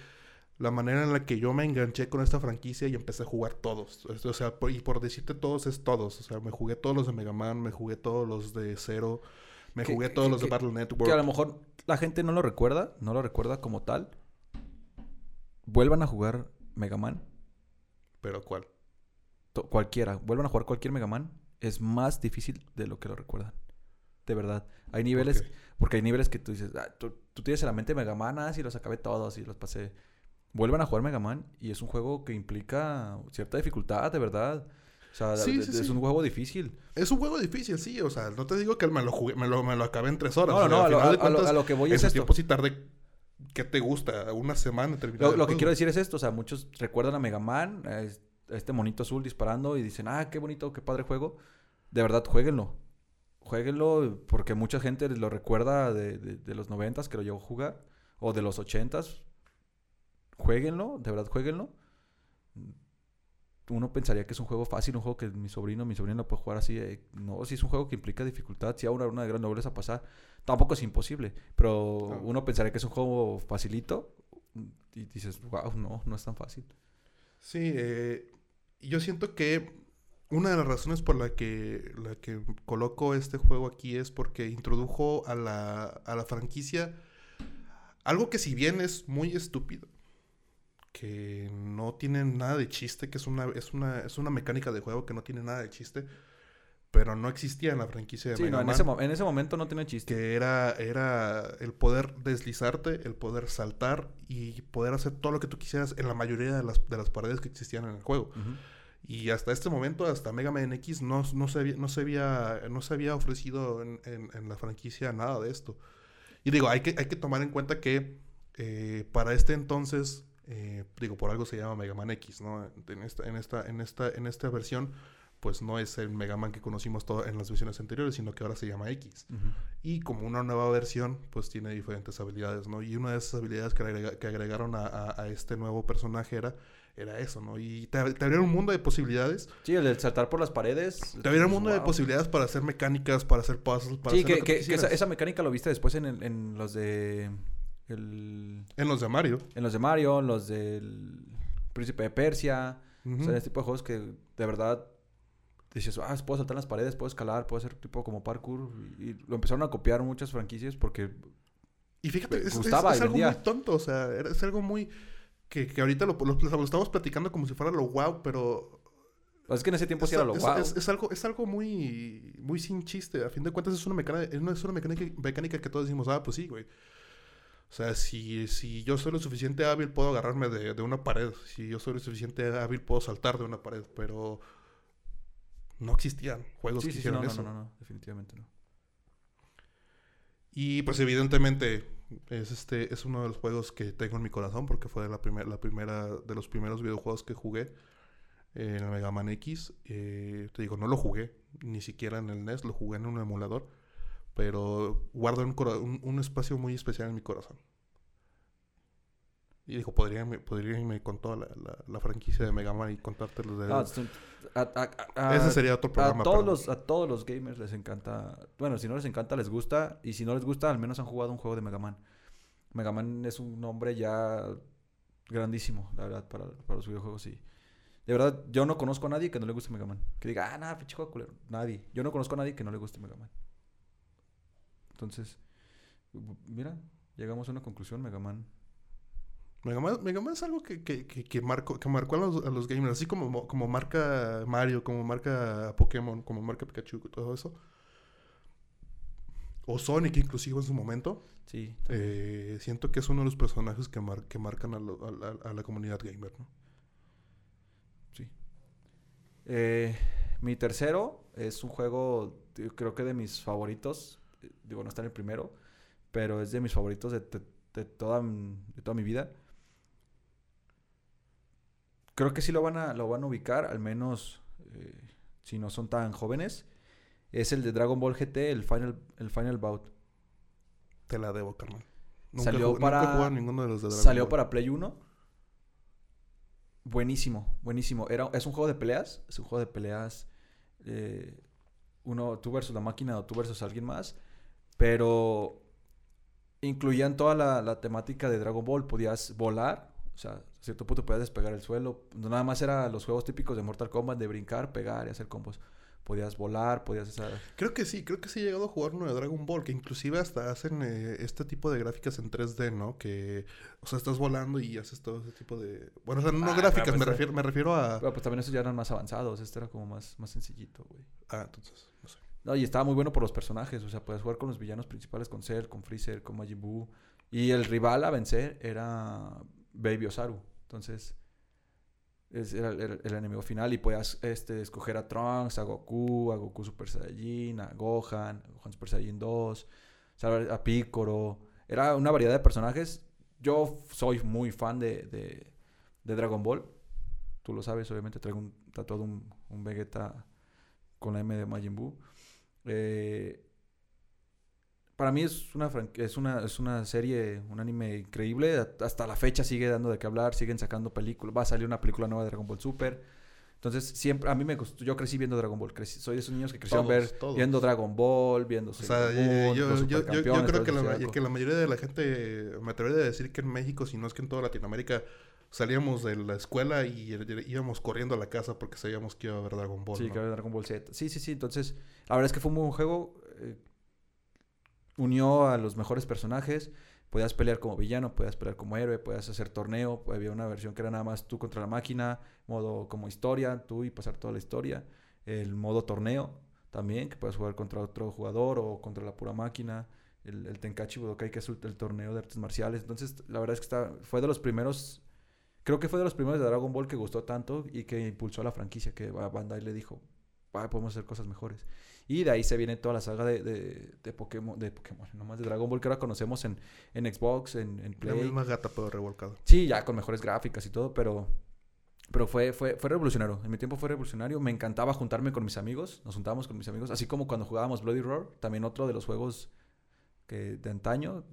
la manera en la que yo me enganché con esta franquicia y empecé a jugar todos. O sea, y por decirte todos es todos. O sea, me jugué todos los de Mega Man, me jugué todos los de Zero, me jugué todos los de Battle Network. Que a lo mejor la gente no lo recuerda, no lo recuerda como tal. Vuelvan a jugar Mega Man. ¿Pero cuál? cualquiera. Vuelvan a jugar cualquier Mega Man. Es más difícil de lo que lo recuerdan. De verdad. Hay niveles... Porque hay niveles que tú dices, ah, tú, tienes en la mente Mega Man, ah, sí, los acabé todos y los pasé. Vuelvan a jugar Mega Man y es un juego que implica cierta dificultad, de verdad. O sea, es un juego difícil. Es un juego difícil, sí. O sea, no te digo que me lo jugué, me lo, me lo acabé en tres horas. No, no, no, a, lo, que voy es esto. tiempo sí tardé ¿Qué te gusta? ¿Una semana terminar Lo, que quiero decir es esto. O sea, muchos recuerdan a Mega Man, a este monito azul disparando y dicen, ah, qué bonito, qué padre juego. De verdad, jueguenlo jueguenlo porque mucha gente lo recuerda de, los noventas que lo llegó a jugar o de los ochentas. Jueguenlo, de verdad jueguenlo. Uno pensaría que es un juego fácil, un juego que mi sobrino, mi sobrino lo puede jugar así. Eh, no, si es un juego que implica dificultad, si aún una de gran nobleza pasar, tampoco es imposible. Pero uno pensaría que es un juego facilito y dices, wow, no, no es tan fácil. Sí, eh, yo siento que una de las razones por la que, la que coloco este juego aquí es porque introdujo a la, a la franquicia algo que si bien es muy estúpido, que no tiene nada de chiste, que es una, es una, es una mecánica de juego que no tiene nada de chiste, pero no existía en la franquicia de sí, no, en, ese, en ese momento no tiene chiste. Que era, era el poder deslizarte, el poder saltar y poder hacer todo lo que tú quisieras en la mayoría de las, de las paredes que existían en el juego. Y hasta este momento, hasta Mega Man X, no, no, se, había, no, se, había, no se había ofrecido en, en, la franquicia nada de esto. Y digo, hay que, hay que tomar en cuenta que eh, para este entonces, eh, digo, por algo se llama Mega Man X, ¿no? En esta, en esta, en esta, en esta versión, pues no es el Mega Man que conocimos todo en las versiones anteriores, sino que ahora se llama X. Y como una nueva versión, pues tiene diferentes habilidades, ¿no? Y una de esas habilidades que, que agregaron a, a, a, este nuevo personaje era era eso, ¿no? Y te, te abrieron un mundo de posibilidades. Sí, el de saltar por las paredes. Te abrieron un mundo de posibilidades para hacer mecánicas, para hacer puzzles, para sí, hacer que, que, esa, mecánica lo viste después en, en los de... El... En los de Mario. En los de Mario, en los del Príncipe de Persia. O sea, ese tipo de juegos que de verdad dices, ah, puedo saltar en las paredes, puedo escalar, puedo hacer tipo como parkour. Y lo empezaron a copiar muchas franquicias porque... Y fíjate, es, gustaba es, algo muy tonto, o sea, es algo muy que, que ahorita lo, lo, estamos platicando como si fuera lo wow, pero... Pues es que en ese tiempo sí era lo wow. Es, algo, es algo muy, muy sin chiste. A fin de cuentas es una mecánica, es una mecánica, mecánica que todos decimos, ah, pues sí, güey. O sea, si, si yo soy lo suficiente hábil, puedo agarrarme de, de una pared. Si yo soy lo suficiente hábil, puedo saltar de una pared. Pero no existían juegos que hicieran no, eso. No, no, no, definitivamente no. Y pues evidentemente es este es uno de los juegos que tengo en mi corazón porque fue la, primera la primera de los primeros videojuegos que jugué en el Mega Man X. Eh, te digo, no lo jugué ni siquiera en el NES, lo jugué en un emulador, pero guardo un, un, espacio muy especial en mi corazón. Y dijo, podría, podría irme con toda la, la, franquicia de Mega Man y contarte los de... Ah, Ese sería otro programa. A todos, los, a todos los gamers les encanta... Bueno, si no les encanta, les gusta. Y si no les gusta, al menos han jugado un juego de Mega Man. Mega Man es un nombre ya grandísimo, la verdad, para, para los videojuegos. Y de verdad, yo no conozco a nadie que no le guste Mega Man. Que diga, ah, nada, pinche juego culero. Nadie. Yo no conozco a nadie que no le guste Mega Man. Entonces, mira, llegamos a una conclusión, Mega Man Mega Man, es algo que, que, que, marcó, que marcó a los, a los, gamers, así como, como marca Mario, como marca Pokémon, como marca Pikachu, todo eso. O Sonic inclusive en su momento. Sí. Eh, siento que es uno de los personajes que, que marcan a, la comunidad gamer, ¿no? Sí. Eh, mi tercero es un juego, creo que de mis favoritos. Digo, no está en el primero, pero es de mis favoritos de, de toda, de toda mi vida creo que sí lo van a, lo van a ubicar, al menos eh, si no son tan jóvenes. Es el de Dragon Ball GT, el Final, el Final Bout. Te la debo, carnal. salió para, ninguno de los de Salió para Play 1. Buenísimo, buenísimo. Era, es un juego de peleas. Es un juego de peleas. Eh, uno, tú versus la máquina o tú versus alguien más. Pero incluían toda la, la temática de Dragon Ball. Podías volar o sea, a cierto punto podías despegar el suelo. No nada más era los juegos típicos de Mortal Kombat de brincar, pegar y hacer combos. Podías volar, podías hacer... Creo que sí, creo que sí he llegado a jugar uno de Dragon Ball, que inclusive hasta hacen eh, este tipo de gráficas en 3D, ¿no? Que, o sea, estás volando y haces todo ese tipo de... Bueno, o sea, no ah, gráficas, me, pues, refiero, me refiero a... Pero pues también esos ya eran más avanzados, este era como más, más sencillito, güey. Ah, entonces, no sé. No, y estaba muy bueno por los personajes, o sea, puedes jugar con los villanos principales, con Cell, con Freezer, con Majin Buu. Y el rival a vencer era Baby Osaru. Entonces, era el, enemigo final y podías este, escoger a Trunks, a Goku, a Goku Super Saiyajin, a Gohan, a Gohan Super Saiyajin 2, a Piccolo. Era una variedad de personajes. Yo soy muy fan de, de, Dragon Ball. Tú lo sabes, obviamente traigo un, tatuado un, un Vegeta con la M de Majin Buu. Eh, para mí es una, es una, es una serie, un anime increíble. Hasta la fecha sigue dando de qué hablar, siguen sacando películas. Va a salir una película nueva de Dragon Ball Super. Entonces, siempre, a mí me gustó, yo crecí viendo Dragon Ball. soy de esos niños que crecieron ver, viendo Dragon Ball, viendo... O sea, yo, yo, creo que la, que la, mayoría de la gente, me atrevería a decir que en México, si no es que en toda Latinoamérica, salíamos de la escuela y íbamos corriendo a la casa porque sabíamos que iba a haber Dragon Ball. Sí, que iba a haber Dragon Ball Z. Sí, sí, sí. Entonces, la verdad es que fue un buen juego. Eh, unió a los mejores personajes. Podías pelear como villano, podías pelear como héroe, podías hacer torneo. Había una versión que era nada más tú contra la máquina, modo como historia, tú y pasar toda la historia. El modo torneo también, que puedes jugar contra otro jugador o contra la pura máquina. El, el Tenkachi Budokai, que es el, torneo de artes marciales. Entonces, la verdad es que está, fue de los primeros creo que fue de los primeros de Dragon Ball que gustó tanto y que impulsó a la franquicia, que Bandai le dijo, podemos hacer cosas mejores. Y de ahí se viene toda la saga de, de, de Pokémon, de Pokémon, nomás de Dragon Ball que ahora conocemos en, en Xbox, en, en Play. La misma gata pero revolcado. Sí, ya con mejores gráficas y todo, pero pero fue, fue, fue revolucionario. En mi tiempo fue revolucionario. Me encantaba juntarme con mis amigos. Nos juntábamos con mis amigos. Así como cuando jugábamos Bloody Roar. También otro de los juegos que de antaño.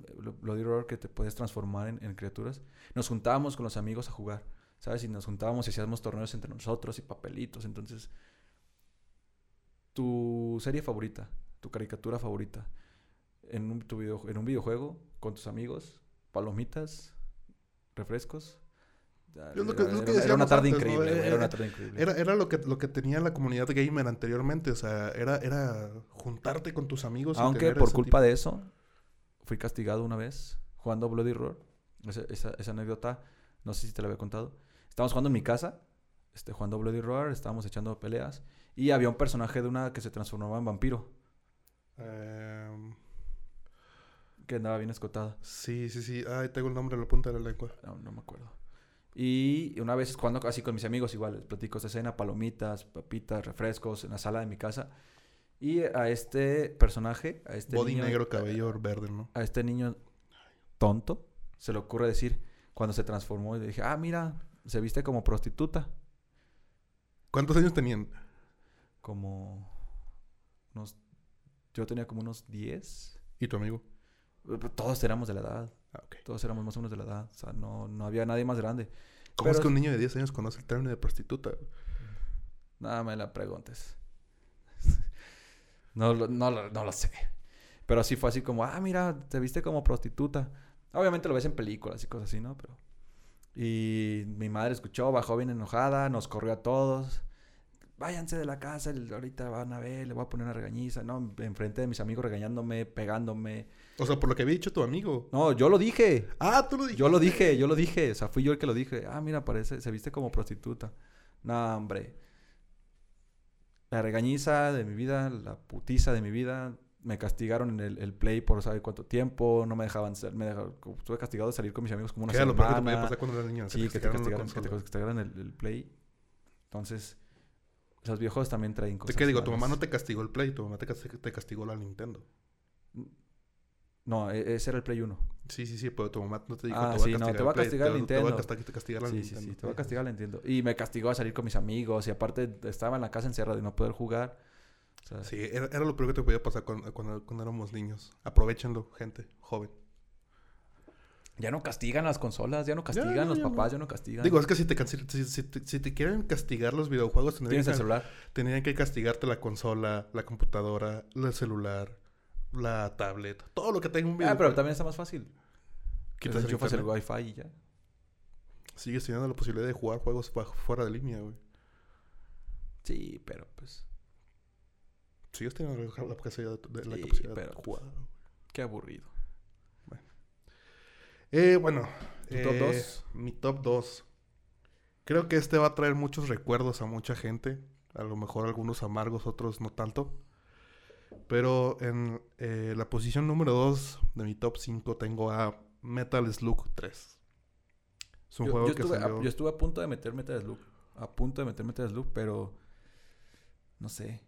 Bloody Roar que te puedes transformar en, en, criaturas. Nos juntábamos con los amigos a jugar. ¿Sabes? Y nos juntábamos y hacíamos torneos entre nosotros y papelitos. Entonces tu serie favorita, tu caricatura favorita, en un, tu video, en un videojuego, con tus amigos, palomitas, refrescos. era, una tarde increíble, era, una tarde increíble. Era, lo que lo que tenía la comunidad gamer anteriormente, o sea, era, era juntarte con tus amigos. Aunque por culpa de eso, fui castigado una vez jugando Bloody Roar. Esa, esa, anécdota, no sé si te la había contado. Estábamos jugando en mi casa, este, jugando Bloody Roar, estábamos echando peleas. Y había un personaje de una que se transformaba en vampiro. Em, que andaba bien escotada. Sí, sí, sí. Ay, tengo el nombre en la punta de la lengua. No, no me acuerdo. Y una vez cuando así con mis amigos igual, les platico esta escena, palomitas, papitas, refrescos en la sala de mi casa. Y a este personaje, a este Body niño, negro, cabello verde, ¿no? a este niño tonto, se le ocurre decir, cuando se transformó, y le dije, ah, mira, se viste como prostituta. ¿Cuántos años tenían? Como unos, yo tenía como unos 10. ¿Y tu amigo? Todos éramos de la edad. Ah. Todos éramos más o menos de la edad. O sea, no, no había nadie más grande. ¿Cómo es que un niño de 10 años conoce el término de prostituta? Nada me la preguntes. *laughs* no, lo- no, lo- no lo sé. Pero sí fue así como, ah, mira, te viste como prostituta. Obviamente lo ves en películas y cosas así, ¿no? Pero... Y mi madre escuchó, bajó bien enojada, nos corrió a todos. Váyanse de la casa, ahorita van a ver, le voy a poner una regañiza, ¿no? Enfrente de mis amigos regañándome, pegándome. O sea, por lo que había dicho tu amigo. No, yo lo dije. Ah, tú lo dijiste. Yo lo dije, yo lo dije. O sea, fui yo el que lo dije. Ah, mira, parece, se viste como prostituta. No, hombre. La regañiza de mi vida, la putiza de mi vida. Me castigaron en el, el play por sabe cuánto tiempo. No me dejaban ser, me dejaron, estuve castigado de salir con mis amigos como una ¿Qué era lo peor que te podía semana. pasar cuando eras niño? Sí, que te castigaran que te consola. castigaran el, el play. Entonces, los viejos también traen ¿De cosas. qué digo? Tu mamá no te castigó el Play, tu mamá te castigó, te castigó la Nintendo. No, e- ese era el play 1. Sí, sí, sí, pero tu mamá no te dijo Ah, te sí, a no, te va a castigar te, Te Nintendo. va a castig- castigar la Sí, sí, Nintendo. sí, te va a castigar, lo entiendo. Y me castigó a salir con mis amigos y aparte estaba en la casa encerrado y no poder jugar. O sea, Sí, era, era lo peor que te podía pasar cuando, cuando, cuando éramos niños. Aprovechenlo, gente, joven. Ya no castigan las consolas, ya no castigan ya, los ya papás, no. ya no castigan. Digo, es que si te, si, si te, si te quieren castigar los videojuegos, tendrían el que, celular. tendrían que castigarte la consola, la computadora, el celular, la tablet, todo lo que tenga un Ah, videojuego. pero también está más fácil. Quitas Quitas el enchufas el internet. wifi y ya. Sigues teniendo la posibilidad de jugar juegos fu- fuera de línea, güey. Sí, pero pues. Sigues teniendo la, la posibilidad de la Sí, capacidad pero, de jugar. Qué aburrido. Eh, bueno. ¿Tu top eh, dos? Mi top 2. Creo que este va a traer muchos recuerdos a mucha gente. A lo mejor algunos amargos, otros no tanto. Pero en eh, la posición número 2 de mi top 5 tengo a Metal Slug 3. Es un Yo, juego yo que estuve, a, salió... yo estuve a punto de meter Metal Slug. A punto de meter Metal Slug, pero. No sé.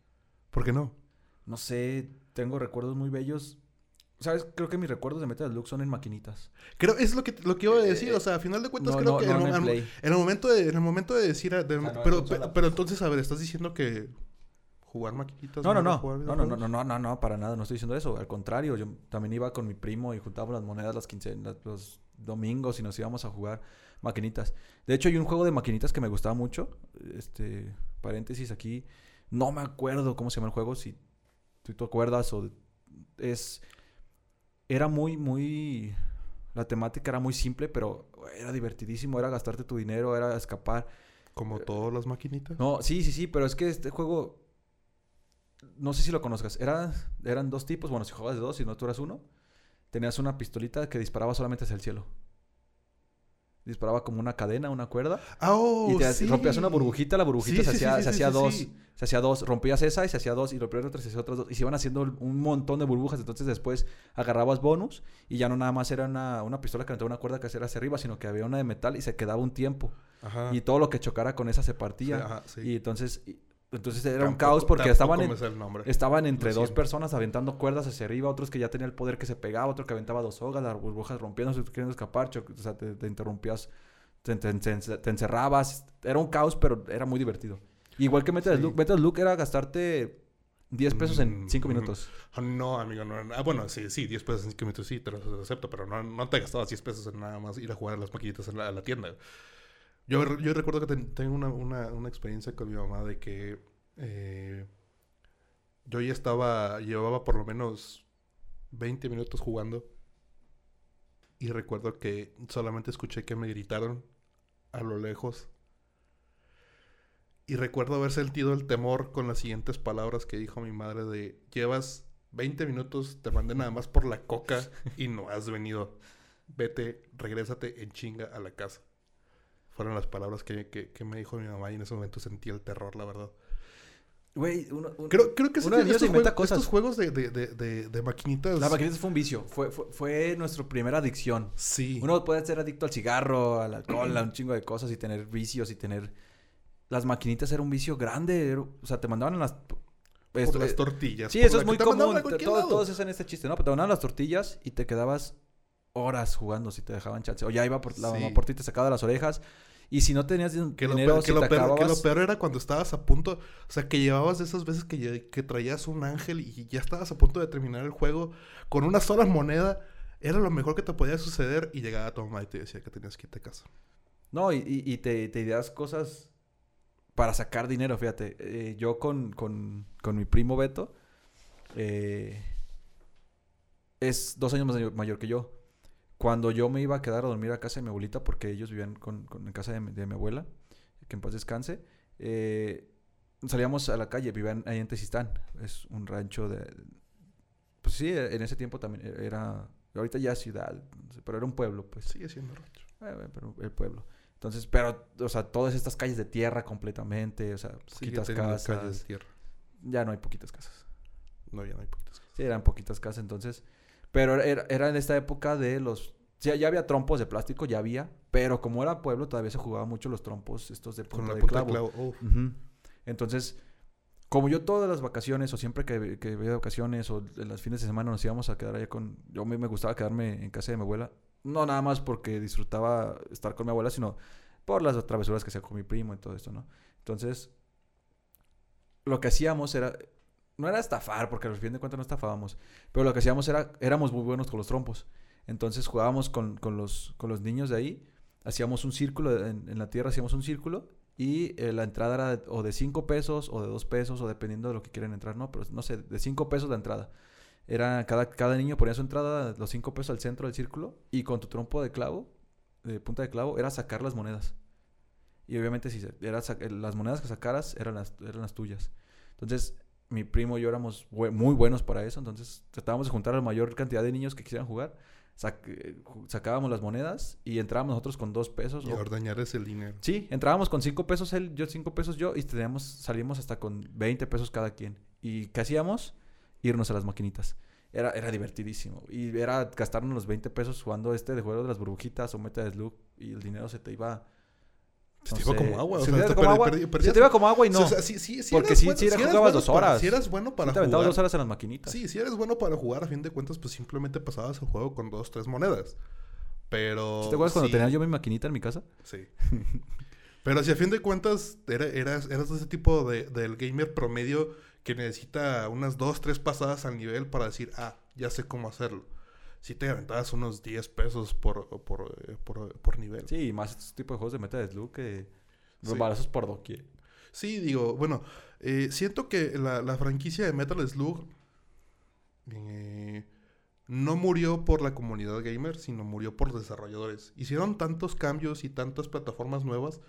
¿Por qué no? No sé. Tengo recuerdos muy bellos. ¿Sabes? Creo que mis recuerdos de Metal Slug son en maquinitas. Creo, es lo que, lo que iba a decir. Eh, o sea, a final de cuentas No, creo no, que... no en, en el en- Play. en el momento de, en el momento de decir... de- Ah, pero, pero, pues. entonces, a ver, estás diciendo que... Jugar maquinitas... No, no, no. jugar No, no, no, no, no, no, para nada. No estoy diciendo eso. Al contrario, yo también iba con mi primo y juntábamos las monedas las quincenas, los domingos y nos íbamos a jugar maquinitas. De hecho, hay un juego de maquinitas que me gustaba mucho. Este, paréntesis aquí. No me acuerdo cómo se llama el juego. Si tú te acuerdas o es era muy muy la temática era muy simple, pero era divertidísimo, era gastarte tu dinero, era escapar. Como todas las maquinitas. No, sí, sí, sí, pero es que este juego. No sé si lo conozcas. Era, eran dos tipos. Bueno, si jugabas de dos, si no tú eras uno. Tenías una pistolita que disparaba solamente hacia el cielo. Disparaba como una cadena, una cuerda. Ah, oh, y te sí. rompías una burbujita, la burbujita Sí, se sí, hacía, se hacía dos. Se hacía dos. Rompías esa y se hacía dos. Y rompías otra y se hacía otras dos. Y se iban haciendo un montón de burbujas. Entonces después agarrabas bonus. Y ya no nada más era una, una pistola que aventaba una cuerda que era hacia arriba, sino que había una de metal y se quedaba un tiempo. Ajá. Y todo lo que chocara con esa se partía. ajá, sí. Y entonces, y- entonces era un caos porque estaban, en- estaban entre dos personas aventando cuerdas hacia arriba, otros que ya tenían el poder que se pegaba, otro que aventaba dos sogas, las burbujas rompiéndose, queriendo escapar, o sea, te, te interrumpías, te, te- encerrabas. Era un caos, pero era muy divertido. Igual que Metal Sí. Metal Slug era gastarte 10 pesos en Mm, 5 mm. minutos. Ah, No, amigo, no. Ah, bueno, sí, sí, 10 pesos en 5 minutos, sí, te lo acepto, pero no, no te gastabas 10 pesos en nada más ir a jugar a las maquinitas en la, a la tienda. Yo, re- yo recuerdo que ten- tengo una experiencia con mi mamá de que eh, yo ya estaba, llevaba por lo menos 20 minutos jugando y recuerdo que solamente escuché que me gritaron a lo lejos. Y recuerdo haber sentido el temor con las siguientes palabras que dijo mi madre de llevas 20 minutos, te mandé nada más por la coca y no has venido. Vete, regrésate en chinga a la casa. Fueron las palabras que, que- que me dijo mi mamá y en ese momento sentí el terror, la verdad. Güey, uno, creo, creo que uno de estos, inventa juegos, cosas. estos juegos de, de, de, de, maquinitas. La maquinita fue un vicio. Fue, fue, fue nuestra primera adicción. Sí. Uno puede ser adicto al cigarro, al alcohol, a un chingo de cosas y tener vicios y tener. Las maquinitas era un vicio grande. era- O sea, te mandaban en las. por esto- las tortillas. Sí, por eso la es muy común. Todos, hacen este chiste, ¿no? Pero te mandaban las tortillas y te quedabas horas jugando si te dejaban chance. O ya iba por la Sí. mamá por ti, te sacaba de las orejas. Y si no tenías din- Que lo, dinero, peor, si que, lo peor, que acababas... lo peor era cuando estabas a punto, o sea, que llevabas de esas veces que, que traías un ángel y ya estabas a punto de terminar el juego con una sola moneda, era lo mejor que te podía suceder y llegaba tu mamá y te decía que tenías que irte a casa. No, y, y- y te, te ideas cosas para sacar dinero, fíjate. Eh, yo con, con, con mi primo Beto, eh, es dos años más mayor que yo. Cuando yo me iba a quedar a dormir a casa de mi abuelita, porque ellos vivían con, con- en casa de, mi- de mi abuela, que en paz descanse, eh, salíamos a la calle, vivían ahí en Tezistán. Es un rancho de... Pues sí, en ese tiempo también era... Ahorita ya ciudad, pero era un pueblo, pues. Sigue siendo rancho. Eh, eh, pero el pueblo. Entonces, pero, o sea, todas estas calles de tierra completamente, o sea, Sigue poquitas casas. calles de tierra. Ya no hay poquitas casas. No, ya no hay poquitas casas. Sí, eran poquitas casas entonces. Pero era, era en esta época de los... Sí, ya había trompos de plástico, ya había. Pero como era pueblo, todavía se jugaba mucho los trompos estos de Con punta la de punta clavo. de clavo. Entonces, como yo todas las vacaciones o siempre que, que había vacaciones o en los fines de semana nos íbamos a quedar allá con... Yo mí me gustaba quedarme en casa de mi abuela. No nada más porque disfrutaba estar con mi abuela, sino por las travesuras que hacía con mi primo y todo esto, ¿no? Entonces, lo que hacíamos era... No era estafar, porque al fin de cuentas no estafábamos. Pero lo que hacíamos era... Éramos muy buenos con los trompos. Entonces jugábamos con, con los, con los niños de ahí. Hacíamos un círculo, en, la tierra hacíamos un círculo. Y eh, la entrada era de- o de 5 pesos o de 2 pesos o dependiendo de lo que quieren entrar, ¿no? Pero no sé, de 5 pesos la entrada. Era cada, cada niño ponía su entrada, los 5 pesos al centro del círculo y con tu trompo de clavo, de punta de clavo, era sacar las monedas. Y obviamente si era eh, las monedas que sacaras eran las, eran las tuyas. Entonces mi primo y yo éramos muy buenos para eso, entonces tratábamos de juntar a la mayor cantidad de niños que quisieran jugar. Sac- ju- sacábamos las monedas y entrábamos nosotros con 2 pesos. Y ordeñar ese dinero. Sí, entrábamos con 5 pesos él, yo 5 pesos yo y teníamos, salíamos hasta con 20 pesos cada quien. ¿Y qué hacíamos? Irnos a las maquinitas. Era, era divertidísimo. Y era gastarnos los 20 pesos jugando este de juego de las burbujitas o meta de slug y el dinero se te iba... Se te iba como agua. o Se sea, te iba como agua. y no. O sea, sí, sí, sí Porque eras era- eras jugabas dos horas. si eras bueno para te jugar. dos horas en las maquinitas. Sí, si eres bueno para jugar, a fin de cuentas, pues simplemente pasabas el juego con dos, tres monedas. Pero. ¿Sí ¿Te acuerdas cuando tenía yo mi maquinita en mi casa? Sí. *laughs* Pero si a fin de cuentas era- eras, eras de ese tipo de, del gamer promedio que necesita unas dos, tres pasadas al nivel para decir, ah, ya sé cómo hacerlo. Si te aventabas unos 10 pesos por, por, eh, por, por nivel. Sí. Sí, más este tipo de juegos de meta de slug que... Sí. Balazos por doquier. digo, bueno, eh, siento que la, la franquicia de Metal Slug eh, no murió por la comunidad gamer, sino murió por los desarrolladores. Hicieron tantos cambios y tantas plataformas nuevas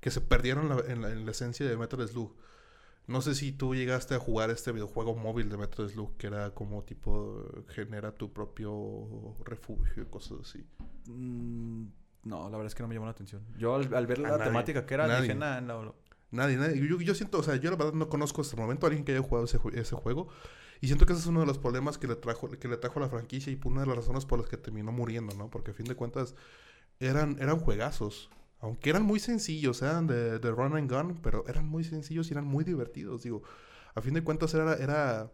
que se perdieron la- en, la, en la esencia de Metal Slug. No sé si tú llegaste a jugar este videojuego móvil de Metal Slug, que era como tipo, genera tu propio refugio y cosas así. Mm, no, la verdad es que no me llamó la atención. Yo al, al ver la nadie. temática que era, Nadie. dije, nah, no, no". Nadie, nadie. Yo, yo siento, o sea, yo la verdad no conozco hasta el momento a alguien que haya jugado ese juego. Y siento que ese es uno de los problemas que le trajo, que le trajo a la franquicia y una de las razones por las que terminó muriendo, ¿no? Porque a fin de cuentas eran, eran juegazos. Aunque eran muy sencillos, eran de, de run and gun, pero eran muy sencillos y eran muy divertidos. Digo, a fin de cuentas era, era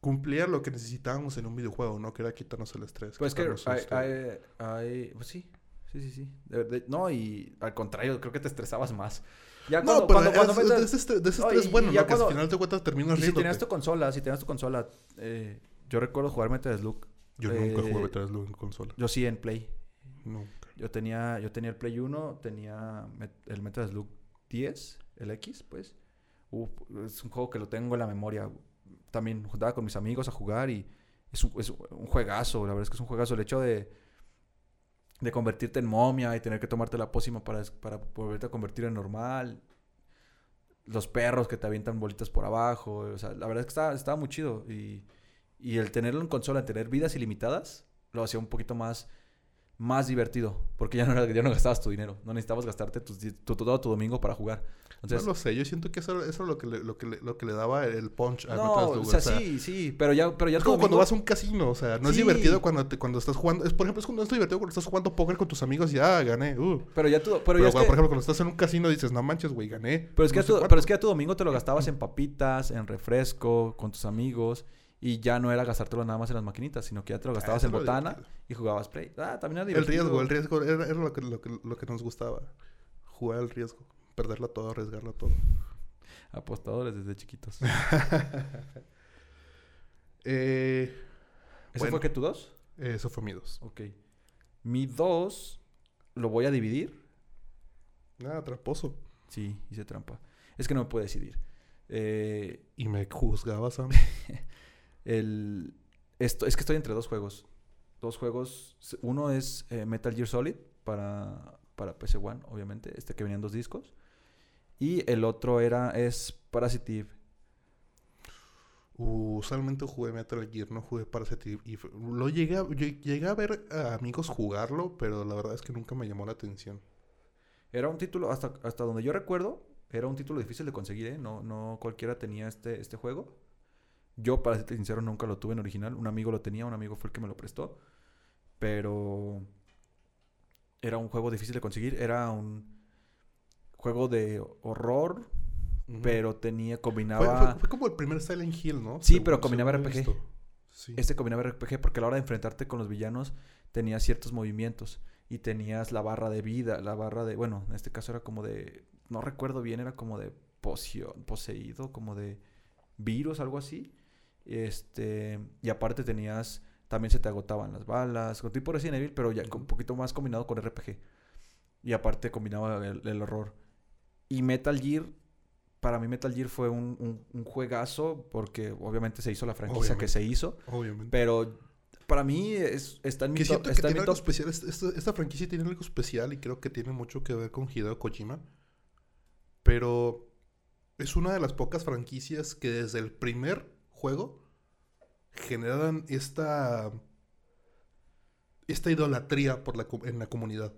cumplir lo que necesitábamos en un videojuego, ¿no? Que era quitarnos el estrés. Pues que hay, este, hay, Pues sí, sí, sí, sí. De- de- no, y al contrario, creo que te estresabas más. Ya No, cuando, pero cuando, cuando es- metas- de ese estrés, de ese No, estrés y- bueno, ya ¿no? Que al cuando- final de cuentas terminas Y si tenías tu consola, si tenías tu consola, eh, yo recuerdo jugar Meta de Slug. Yo nunca eh, jugué Metal Slug en consola. Yo sí en Play. Nunca. Yo tenía, yo tenía el Play 1, tenía el Metal Slug 10, el X, pues. Es un juego que lo tengo en la memoria. También juntaba con mis amigos a jugar y es un, es un juegazo. La verdad es que es un juegazo. El hecho de, de convertirte en momia y tener que tomarte la pócima para, para volverte a convertir en normal. Los perros que te avientan bolitas por abajo. O sea, la verdad es que estaba, estaba muy chido. Y, y el tenerlo en consola, tener vidas ilimitadas, lo hacía un poquito más más divertido. Porque ya no, era- ya no gastabas tu dinero. No necesitabas gastarte tu- todo tu domingo para jugar. Entonces, no lo sé, yo siento que eso, eso es lo que, le, lo, que le, lo que le daba el punch a no, Metal o Slug. sea, sí, sí. Pero ya, pero ya Es como cuando domingo- vas a un casino, o sea, no es divertido cuando, te, cuando estás jugando. Es, por ejemplo, es, cuando, es divertido cuando estás jugando póker con tus amigos y ah, gané. Uh. Pero ya tu... Pero, Pero, ya es cuando, que- por ejemplo, cuando estás en un casino dices, no manches, güey, gané. Pero es, que no tu, cuánto". pero es que ya tu domingo te lo gastabas en papitas, en refresco, con tus amigos. Y ya no era gastártelo nada más en las maquinitas, sino que ya te lo gastabas eso en es botana. Y jugabas play. Ah, también era El divertido. riesgo, el riesgo era, era lo, que, lo, que, lo que nos gustaba. Jugar al riesgo. Perderlo todo, arriesgarlo todo. Apostadores desde chiquitos. *laughs* Eh, ¿Ese Bueno. fue que tu dos? eso fue mi dos. Ok. Mi dos lo voy a dividir. Nada, tramposo. Sí, hice trampa. Es que no me puedo decidir. Eh, Y me juzgabas, Sam. *laughs* el, esto, es que estoy entre dos juegos. Dos juegos. Uno es eh, Metal Gear Solid para, para PC One, obviamente. Este que venía en dos discos. Y el otro era es Parasite Eve. Uh, usualmente jugué Metal Gear, no jugué Parasite Eve. lo llegué a, lle- llegué a ver a amigos jugarlo, pero la verdad es que nunca me llamó la atención. Era un título, hasta, hasta donde yo recuerdo, era un título difícil de conseguir, ¿eh? No, no cualquiera tenía este, este juego. Yo, para ser sincero, nunca lo tuve en original. Un amigo lo tenía, un amigo fue el que me lo prestó. Pero era un juego difícil de conseguir. Era un juego de horror, pero tenía, combinaba... fue- fue como el primer Silent Hill, ¿no? Sí, Según- pero combinaba RPG. Sí. Este combinaba RPG porque a la hora de enfrentarte con los villanos tenías ciertos movimientos y tenías la barra de vida, la barra de, bueno, en este caso era como de, no recuerdo bien, era como de poción, poseído, como de virus, algo así. Este, y aparte tenías, también se te agotaban las balas, con tipo Resident Evil, pero ya con un poquito más combinado con RPG. Y aparte combinaba el, el horror. Y Metal Gear, para mí Metal Gear fue un, un- un juegazo porque obviamente se hizo la franquicia que se hizo. Obviamente. Pero para mí es, está en mi Que top. siento que Está en tiene mi algo especial. Esta, esta- esta franquicia tiene algo especial y creo que tiene mucho que ver con Hideo Kojima. Pero es una de las pocas franquicias que desde el primer juego generan esta esta idolatría por la, en la comunidad.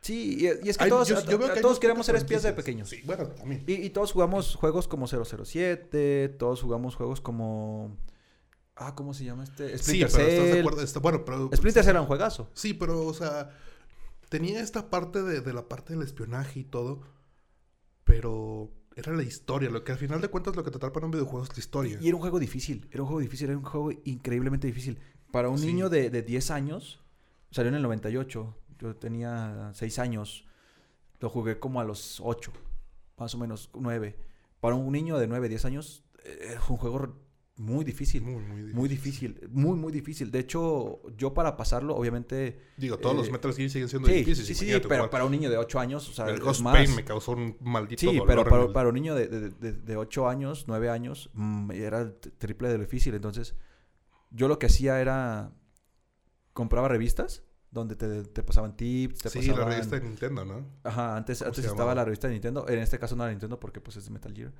Sí, y, y es que Hay- todos, yo- a- que todos queremos ser espías de pequeños. Sí, bueno, también. Y, y todos jugamos juegos como 007, todos jugamos juegos como... Ah, ¿cómo se llama este? Sí, Splinter pero estás de acuerdo. Está- bueno, pero Splinter Cell era un juegazo. Sí, pero, o sea, tenía esta parte de, de la parte del espionaje y todo, pero era la historia. Lo que al final de cuentas lo que te atrapa en un videojuego es la historia. Y era un juego difícil, era un juego difícil, era un juego increíblemente difícil. Para un Sí. niño de, de 10 años, salió en el 98, yo tenía 6 años, lo jugué como a los 8, más o menos 9. Para un niño de 9, 10 años, eh, es un juego muy difícil. Muy, muy difícil. Muy difícil, muy, muy difícil. De hecho, yo para pasarlo, obviamente... Digo, todos Eh, los Metal Gear siguen siendo Sí, difíciles. sí, sí, pero jugar. para un niño de 8 años, o sea, el Ghost. Pain me causó un maldito Sí, dolor pero para, el- para un niño de, de, de, de 8 años, 9 años, mm, era el triple de lo difícil. Entonces, yo lo que hacía era... Compraba revistas donde te, te pasaban tips, te Sí, pasaban... la revista de Nintendo, ¿no? Ajá, antes, ¿Cómo antes estaba la revista de Nintendo. En este caso no era Nintendo porque pues es de Metal Gear.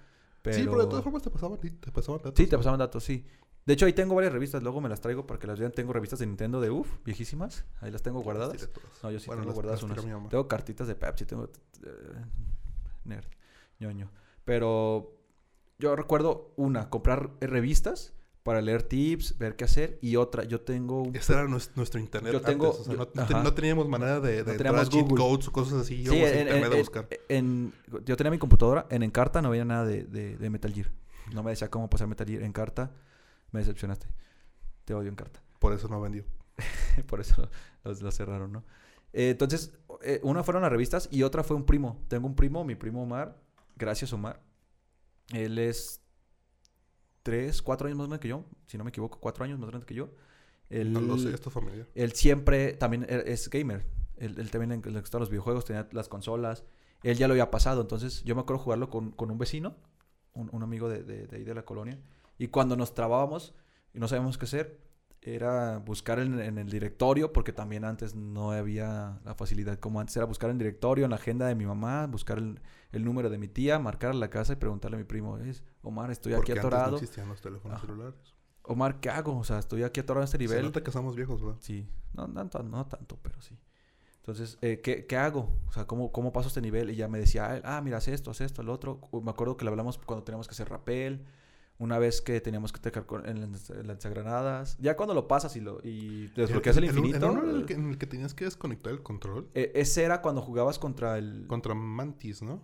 Pero... Sí, pero de todas formas te pasaban, te pasaban datos. Sí, te pasaban datos, sí. De hecho, ahí tengo varias revistas. Luego me las traigo para que las vean. Tengo revistas de Nintendo de uff, viejísimas. Ahí las tengo guardadas. No, yo sí Bueno, tengo las- guardadas las unas. Tengo cartitas de Pepsi, tengo... eh, nerd, ñoño. Pero yo recuerdo una, comprar revistas para leer tips, ver qué hacer. Y otra, yo tengo... un- Ese era nues- nuestro internet Yo tengo- antes, o sea, yo- no, no teníamos manera de, de No entrar cheat Google. codes o cosas así. Sí, en, en- en- buscar. yo tenía mi computadora, en Encarta no había nada de, de, de Metal Gear. No me decía cómo pasar Metal Gear. Encarta, me decepcionaste. Te odio Encarta. *laughs* Por eso no vendió. Por eso los cerraron, ¿no? Eh, entonces, eh, una fueron las revistas y otra fue un primo. Tengo un primo, mi primo Omar. Gracias, Omar. Él es tres, cuatro años más grande que yo. Si no me equivoco, cuatro años más grande que yo. Él, No lo sé, esto es familiar. él siempre también e- es gamer. Él, él también le gustaban los videojuegos, tenía las consolas. Él ya lo había pasado. Entonces, yo me acuerdo jugarlo con, con un vecino, un, un amigo de, de- de ahí de la colonia. Y cuando nos trabábamos y no sabíamos qué hacer, era buscar en, en el directorio, porque también antes no había la facilidad como antes. Era buscar en el directorio, en la agenda de mi mamá, buscar el, el número de mi tía, marcar a la casa y preguntarle a mi primo, es Omar, estoy aquí Porque antes no atorado. existían los teléfonos Ajá. celulares. Omar, ¿qué hago? O sea, estoy aquí atorado en este nivel. Se nota que somos viejos, ¿verdad? Sí. No, no, no, tanto, pero sí. Entonces, eh, ¿qué, ¿qué, hago? O sea, ¿cómo, ¿cómo paso este nivel? Y ya me decía, ah, mira, haz esto, haz esto, el otro. Me acuerdo que le hablamos cuando teníamos que hacer rappel. Una vez que teníamos que tecar con, en lanzagranadas. Ya cuando lo pasas y, lo, y desbloqueas el, el, infinito. en el, que, en el que tenías que desconectar el control? Eh, ese era cuando jugabas contra el... Contra Mantis, ¿no?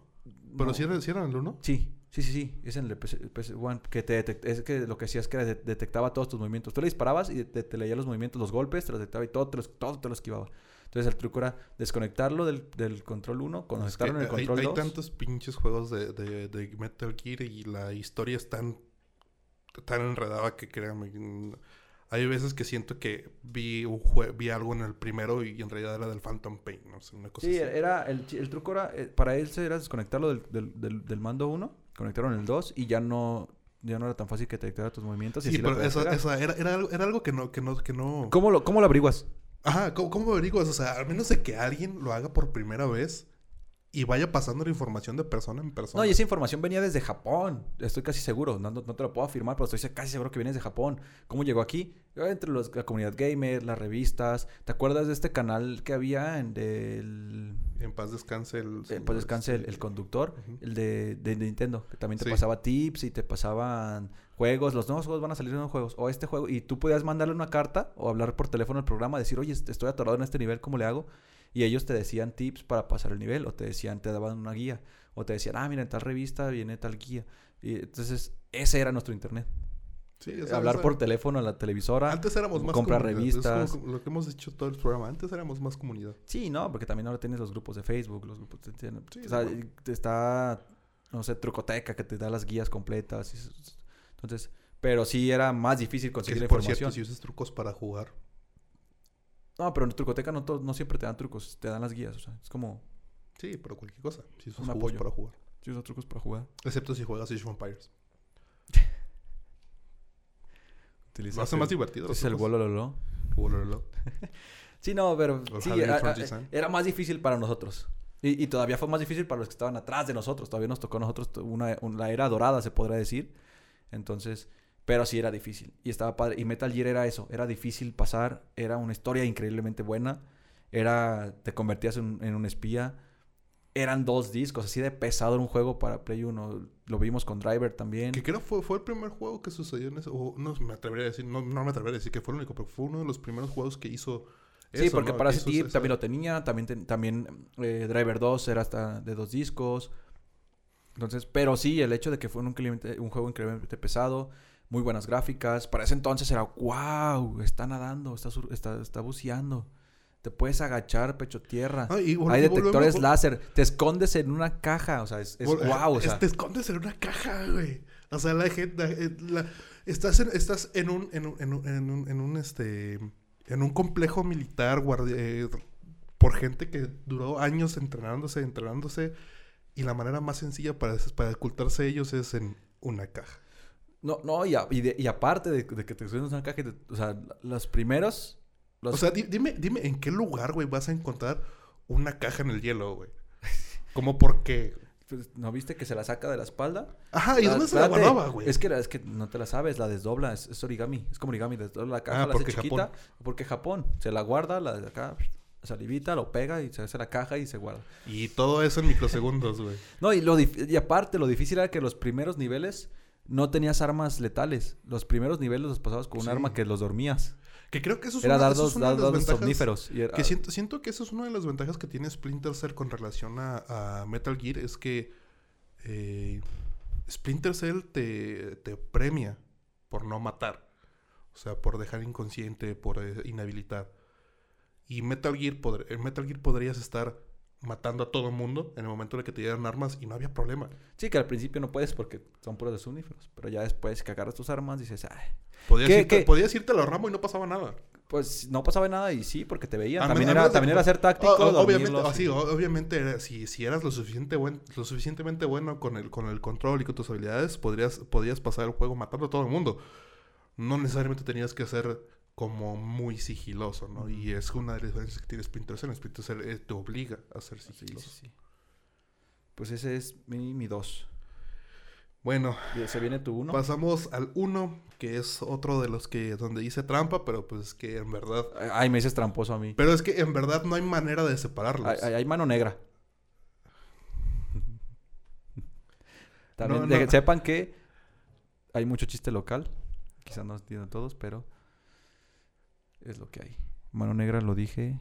¿Pero si, era, si era el 1? Sí. Sí, sí, sí, es en el PS1 que te es que lo que hacías es que detectaba todos tus movimientos. Tú le disparabas y te, leía los movimientos, los golpes, te los detectaba y todo te los, todo te lo esquivaba. Entonces el truco era desconectarlo del, del control 1, conectarlo en el control hay, 2. Hay tantos pinches juegos de, de, de, Metal Gear y la historia es tan, tan enredada que créanme. Hay veces que siento que vi un vi algo en el primero y en realidad era del Phantom Pain, no sé, una cosa sí, era, el, el truco era, eh, para él era desconectarlo del, del, del, del mando 1 conectaron el 2 y ya no ya no era tan fácil que detectara tus movimientos. sí, pero eso, era, era, algo, era, algo que no, que no, que no... ¿Cómo lo, cómo lo averiguas? Ajá, ¿cómo, ¿cómo, averiguas? O sea, al menos de que alguien lo haga por primera vez y vaya pasando la información de persona en persona. No, y esa información venía desde Japón. Estoy casi seguro. No, no, te lo puedo afirmar, pero estoy casi seguro que viene de Japón. ¿Cómo llegó aquí? Entre los, la comunidad gamer, las revistas. ¿Te acuerdas de este canal que había en del... En paz descanse el... En paz descanse el, conductor. El de, de, Nintendo. Que también te pasaba tips y te pasaban juegos. Los nuevos juegos van a salir nuevos juegos. O este juego. Y tú podías mandarle una carta o hablar por teléfono al programa. Decir, oye, estoy atorado en este nivel. ¿Cómo le hago? Y ellos te decían tips para pasar el nivel, o te decían, te daban una guía, o te decían, ah, mira, en tal revista viene tal guía. Y entonces, ese era nuestro internet. Sí, Hablar por teléfono a la televisora. Antes éramos más Comprar revistas. lo que hemos hecho todo el programa. Antes éramos más comunidad. Sí, no, porque también ahora tienes los grupos de Facebook, los grupos de... o sea, está, no sé, Trucoteca que te da las guías completas. Entonces, pero sí era más difícil conseguir que, información. Por cierto, si usas trucos para jugar, no, pero en Trucoteca no, no siempre te dan trucos, te dan las guías, o sea, es como... Sí, pero cualquier cosa. Si usas trucos para jugar. Si usas trucos para jugar. Excepto si juegas Age of Empires. *laughs* Lo hace más divertido. Es el Wolololo. Wolololo. *laughs* sí, no, pero sí, era, era, más difícil para nosotros. Y, y, todavía fue más difícil para los que estaban atrás de nosotros. Todavía nos tocó a nosotros una, una era dorada, se podría decir. Entonces, pero sí era difícil. Y estaba padre. Y Metal Gear era eso. Era difícil pasar. Era una historia increíblemente buena. Era... Te convertías en, un espía. Eran dos discos. Así de pesado en un juego para Play 1. Lo vimos con Driver también. Que creo fue, fue el primer juego que sucedió en eso. no me atrevería a decir... No, no me atrevería a decir que fue el único. Pero fue uno de los primeros juegos que hizo... Sí, porque para ese también lo tenía. También, también eh, Driver 2 era hasta de dos discos. Entonces, pero sí, el hecho de que fue un, un juego increíblemente pesado muy buenas gráficas. Para ese entonces era, wow, está nadando, está, está, está buceando. Te puedes agachar pecho tierra. Hay detectores láser. Te escondes en una caja. O sea, es, wow. O sea. Te escondes en una caja, güey. O sea, la gente. Eh, estás en, estás en un, en un, en un, en un, este. En un complejo militar eh, por gente que duró años entrenándose, entrenándose. Y la manera más sencilla para, para ocultarse ellos es en una caja. No, no, y, y, aparte de, que te subes una caja, o sea, los primeros... O sea, dime, dime, ¿en qué lugar, güey, vas a encontrar una caja en el hielo, güey? ¿Cómo por qué? Pues, ¿No viste que se la saca de la espalda? Ajá, ¿y dónde se la guardaba, güey? Es que, es que no te la sabes, la desdobla, es, origami. Es como origami, desdobla la caja, ah, la hace chiquita. Japón. Porque Japón se la guarda, la de acá, salivita, lo pega y se hace la caja y se guarda. Y todo eso en microsegundos, güey. *laughs* no, y, lo y aparte, lo difícil era que los primeros niveles no tenías armas letales. Los primeros niveles los pasabas con un arma que los dormías. Que creo que eso es era una, de las somníferos. Que siento, siento que eso es una de las ventajas que tiene Splinter Cell con relación a, Metal Gear. Es que eh, Splinter Cell te, te, premia por no matar. O sea, por dejar inconsciente, por eh, inhabilitar. Y Metal Gear, en Metal Gear podrías estar matando a todo el mundo en el momento en el que te dieran armas y no había problema. Sí, que al principio no puedes porque son puros somníferos, pero ya después que agarras tus armas dices, ay. Podías, irte, podías irte a los ramos y no pasaba nada. Pues no pasaba nada y sí, porque te veían. También, era, también era ser táctico. obviamente, así, obviamente si, si eras lo, suficiente buen, lo suficientemente bueno con el, con el control y con tus habilidades, podrías, podías pasar el juego matando a todo el mundo. No necesariamente tenías que hacer como muy sigiloso, ¿no? Y es una de las diferencias que tiene Splinter Cell. Splinter Cell eh, te obliga a ser sigiloso. Sí, sí, Pues ese es mi, mi dos. Bueno, se viene tu uno. Pasamos al uno, que es otro de los que donde dice trampa, pero pues que en verdad. Ay, me dices tramposo a mí. Pero es que en verdad no hay manera de separarlos. Hay, mano negra. *laughs* También sepan que hay mucho chiste local. Quizás no entiendan todos, pero es lo que hay. Mano negra lo dije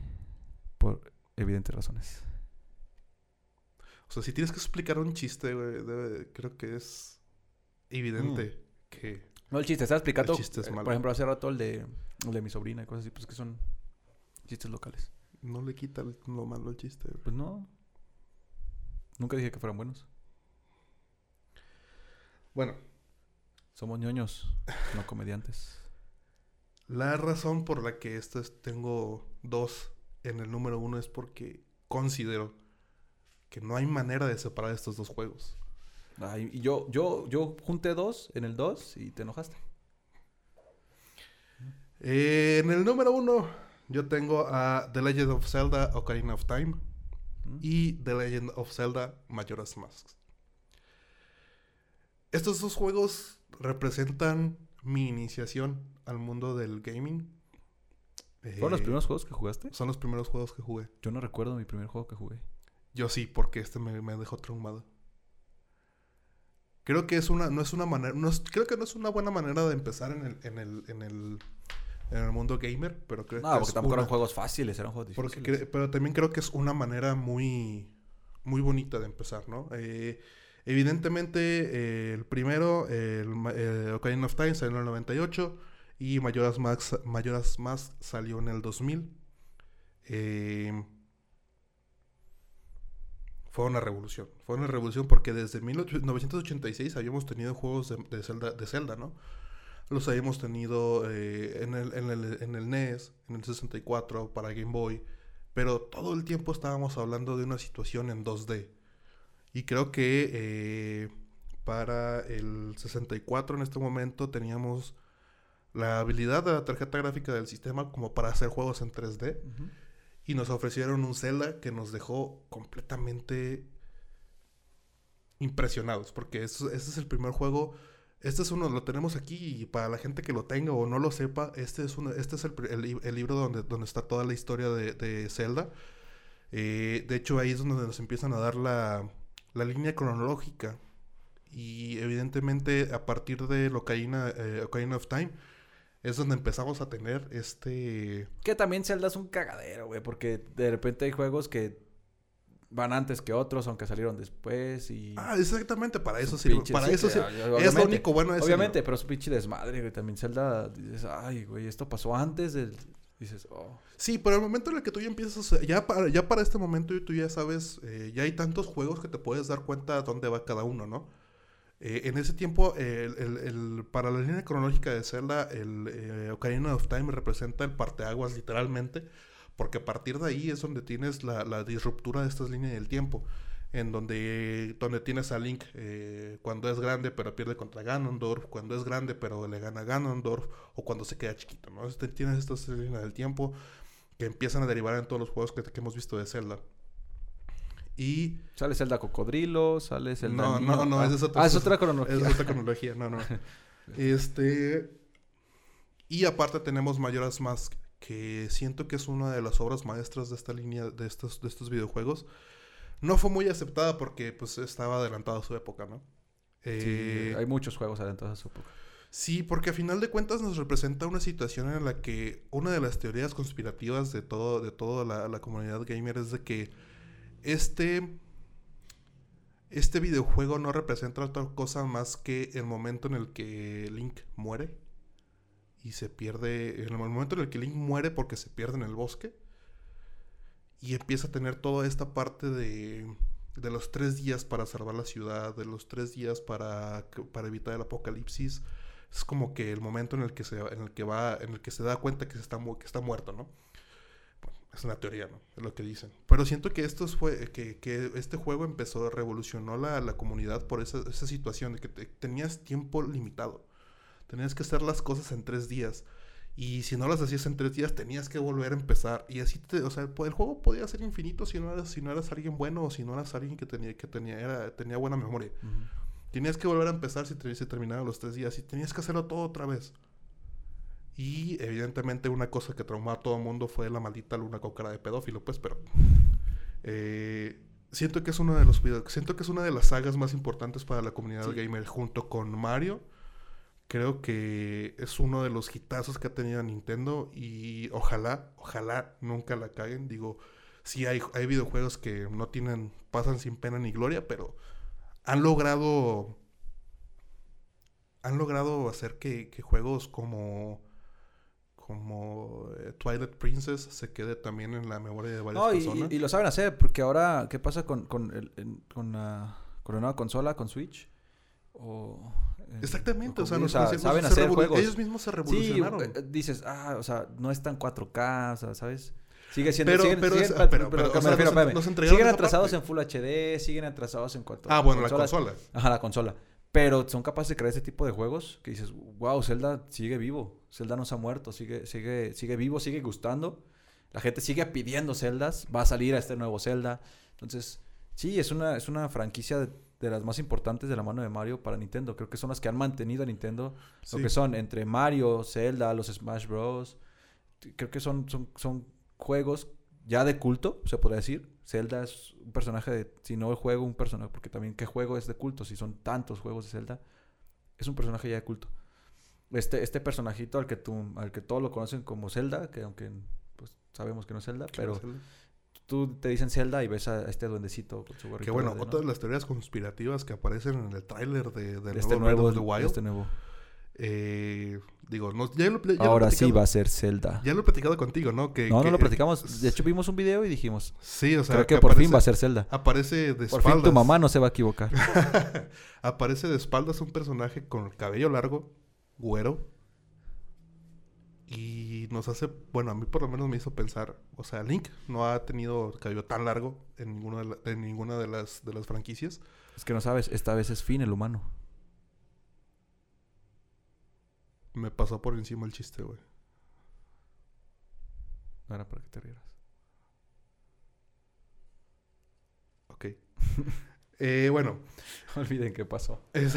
por evidentes razones. O sea, si tienes que explicar un chiste, güey, creo que es evidente mm. que... No, el chiste, estaba explicando, chiste es eh, por ejemplo, hace rato el de, de mi sobrina y cosas así, pues que son chistes locales. No le quita lo malo al chiste. Pues no. Nunca dije que fueran buenos. Bueno. Somos ñoños, no comediantes. La razón por la que esto tengo dos en el número uno es porque considero que no hay manera de separar estos dos juegos. y yo, yo, yo junté dos en el 2 y te enojaste. Eh, en el número uno, yo tengo a The Legend of Zelda Ocarina of Time y The Legend of Zelda Majora's Mask. Estos dos juegos representan mi iniciación al mundo del gaming. ¿Fueron los eh, primeros juegos que jugaste? Son los primeros juegos que jugué. Yo no recuerdo mi primer juego que jugué. Yo sí, porque este me, dejó traumado. Creo que es una, no es una manera, no creo que no es una buena manera de empezar en el, en el, en el, en el mundo gamer, pero creo no, que porque tampoco eran juegos fáciles, eran juegos difíciles. pero también creo que es una manera muy, muy bonita de empezar, ¿no? Eh, evidentemente, el primero, el, eh, Ocarina of Time salió en el 98 y Majora's Mask, Majora's Mask salió en el 2000. Eh, fue una revolución. Fue una revolución porque desde 1986 habíamos tenido juegos de, Zelda, de Zelda, ¿no? Los habíamos tenido eh, en, el, en, el, en, el, NES, en el 64, para Game Boy, pero todo el tiempo estábamos hablando de una situación en 2D. Y creo que eh, para el 64 en este momento teníamos la habilidad de la tarjeta gráfica del sistema como para hacer juegos en 3D y nos ofrecieron un Zelda que nos dejó completamente impresionados, porque este es el primer juego, este es uno, lo tenemos aquí y para la gente que lo tenga o no lo sepa, este es, uno, este es el, libro donde, donde está toda la historia de, Zelda. Eh, de hecho, ahí es donde nos empiezan a dar la, la línea cronológica. Y evidentemente, a partir de Ocarina, eh, Ocarina of Time, es donde empezamos a tener este... Que también Zelda es un cagadero, güey, porque de repente hay juegos que van antes que otros, aunque salieron después y... Ah, exactamente, para eso sí, para eso sí, es lo único bueno ese Obviamente, pero es un pinche desmadre, güey, también Zelda, dices, ay, güey, esto pasó antes del... Dices, oh. Sí, pero el momento en el que tú ya empiezas, ya para, este momento tú ya sabes, eh, ya hay tantos juegos que te puedes dar cuenta dónde va cada uno, ¿no? Eh, en ese tiempo, para la línea cronológica de Zelda, el eh, Ocarina of Time representa el parteaguas literalmente, porque a partir de ahí es donde tienes la, la disruptura de estas líneas del tiempo, en donde, donde tienes a Link eh, cuando es grande pero pierde contra Ganondorf, cuando es grande pero le gana a Ganondorf, o cuando se queda chiquito, ¿no? Este, tienes estas líneas del tiempo que empiezan a derivar en todos los juegos que, que hemos visto de Zelda. Y... Sale Zelda Cocodrilo, sale Zelda... No, no, no, es otra, ah, es otra *laughs* cronología. Es otra cronología, no, no. este... Y aparte tenemos Majora's Mask, que siento que es una de las obras maestras de esta línea, de estos, de estos videojuegos. No fue muy aceptada porque pues estaba adelantado a su época, ¿no? Eh, hay muchos juegos adelantados a su época. Sí, porque a final de cuentas nos representa una situación en la que una de las teorías conspirativas de todo, de toda la, la comunidad gamer es de que este, este videojuego no representa otra cosa más que el momento en el que Link muere y se pierde, en el momento en el que Link muere porque se pierde en el bosque y empieza a tener toda esta parte de, de los tres días para salvar la ciudad, de los tres días para, para evitar el apocalipsis. Es como que el momento en el que se, en el que va, en el que se da cuenta que, se está, que está muerto, ¿no? Es una teoría, ¿no? Es lo que dicen. Pero siento que esto fue, que, que este juego empezó, revolucionó la, la comunidad por esa, esa situación de que tenías tiempo limitado. Tenías que hacer las cosas en tres días. Y si no las hacías en tres días, tenías que volver a empezar. Y así, te, o sea, el, juego podía ser infinito si no eras, si no eras alguien bueno o si no eras alguien que tenía, que tenía, era, tenía buena memoria. Tenías que volver a empezar si te se terminaban los tres días y tenías que hacerlo todo otra vez. Y evidentemente una cosa que traumó a todo el mundo fue la maldita luna con cara de pedófilo, pues, pero... Eh, siento que es uno de los siento que es una de las sagas más importantes para la comunidad gamer junto con Mario. Creo que es uno de los hitazos que ha tenido Nintendo y ojalá, ojalá nunca la caguen. Digo, sí hay, hay videojuegos que no tienen, pasan sin pena ni gloria, pero han logrado, han logrado hacer que, que juegos como como eh, Twilight Princess se quede también en la memoria de varias personas. Y, y, lo saben hacer, porque ahora, ¿qué pasa con, con, el, con, la, con la nueva consola, con Switch? O, Exactamente, o sea, saben hacer juegos. Ellos mismos se revolucionaron. Sí, eh, dices, ah, o sea, no está en 4K, o sea, ¿sabes? Sigue siendo... Pero, siguen, pero, siguen, pero, pero, o sea, nos, nos siguen atrasados en Full HD, siguen atrasados en cuanto Ah, bueno, la consola. Ajá, la consola. Pero son capaces de crear ese tipo de juegos que dices, wow, Zelda sigue vivo. Zelda no se ha muerto, sigue, sigue, sigue vivo, sigue gustando. La gente sigue pidiendo Zeldas. Va a salir a este nuevo Zelda. Entonces, sí, es una, es una franquicia de, las más importantes de la mano de Mario para Nintendo. Creo que son las que han mantenido a Nintendo. Lo que son entre Mario, Zelda, los Smash Bros. Creo que son, son, son juegos ya de culto, se podría decir. Zelda es un personaje de, si no el juego, un personaje, porque también qué juego es de culto, si son tantos juegos de Zelda, es un personaje ya de culto. Este, este personajito al que tú, al que todos lo conocen como Zelda, que aunque pues, sabemos que no es Zelda, pero tú te dicen Zelda y ves a este duendecito con su Que bueno, otra de las teorías conspirativas que aparecen en el tráiler de, de, este nuevo, de Wild. Este nuevo. Eh, digo, no, ya lo, Ahora sí va a ser Zelda. Ya lo he platicado contigo, ¿no? Que, no, no lo platicamos. De hecho, vimos un video y dijimos. Sí, o sea. Creo que, por fin va a ser Zelda. Aparece de espaldas. Por fin tu mamá no se va a equivocar. *laughs* aparece de espaldas un personaje con el cabello largo, güero. Y nos hace. Bueno, a mí por lo menos me hizo pensar. O sea, Link no ha tenido cabello tan largo en ninguna de, en ninguna de, las, de las franquicias. Es que no sabes, esta vez es Finn el humano. Me pasó por encima el chiste, güey. No era para que te rieras. Ok. *laughs* eh, bueno. *laughs* Olviden qué pasó. Es,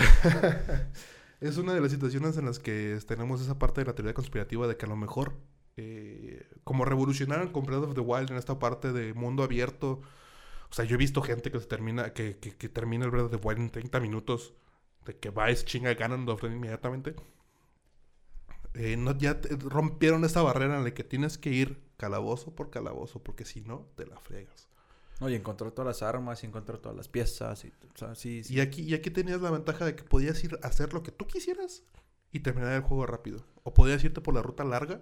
*laughs* una de las situaciones en las que tenemos esa parte de la teoría conspirativa de que a lo mejor, eh, como revolucionaron con Breath of the Wild en esta parte de mundo abierto, o sea, yo he visto gente que se termina, que, que, termina el Breath of the Wild en 30 minutos, de que va es chinga Ganondorf inmediatamente. Eh, no, ya rompieron esa barrera en la que tienes que ir calabozo por calabozo, porque si no, te la fregas. Oye, encontró todas las armas y encontró todas las piezas. Y, sí, y, aquí, y aquí tenías la ventaja de que podías ir a hacer lo que tú quisieras y terminar el juego rápido. O podías irte por la ruta larga,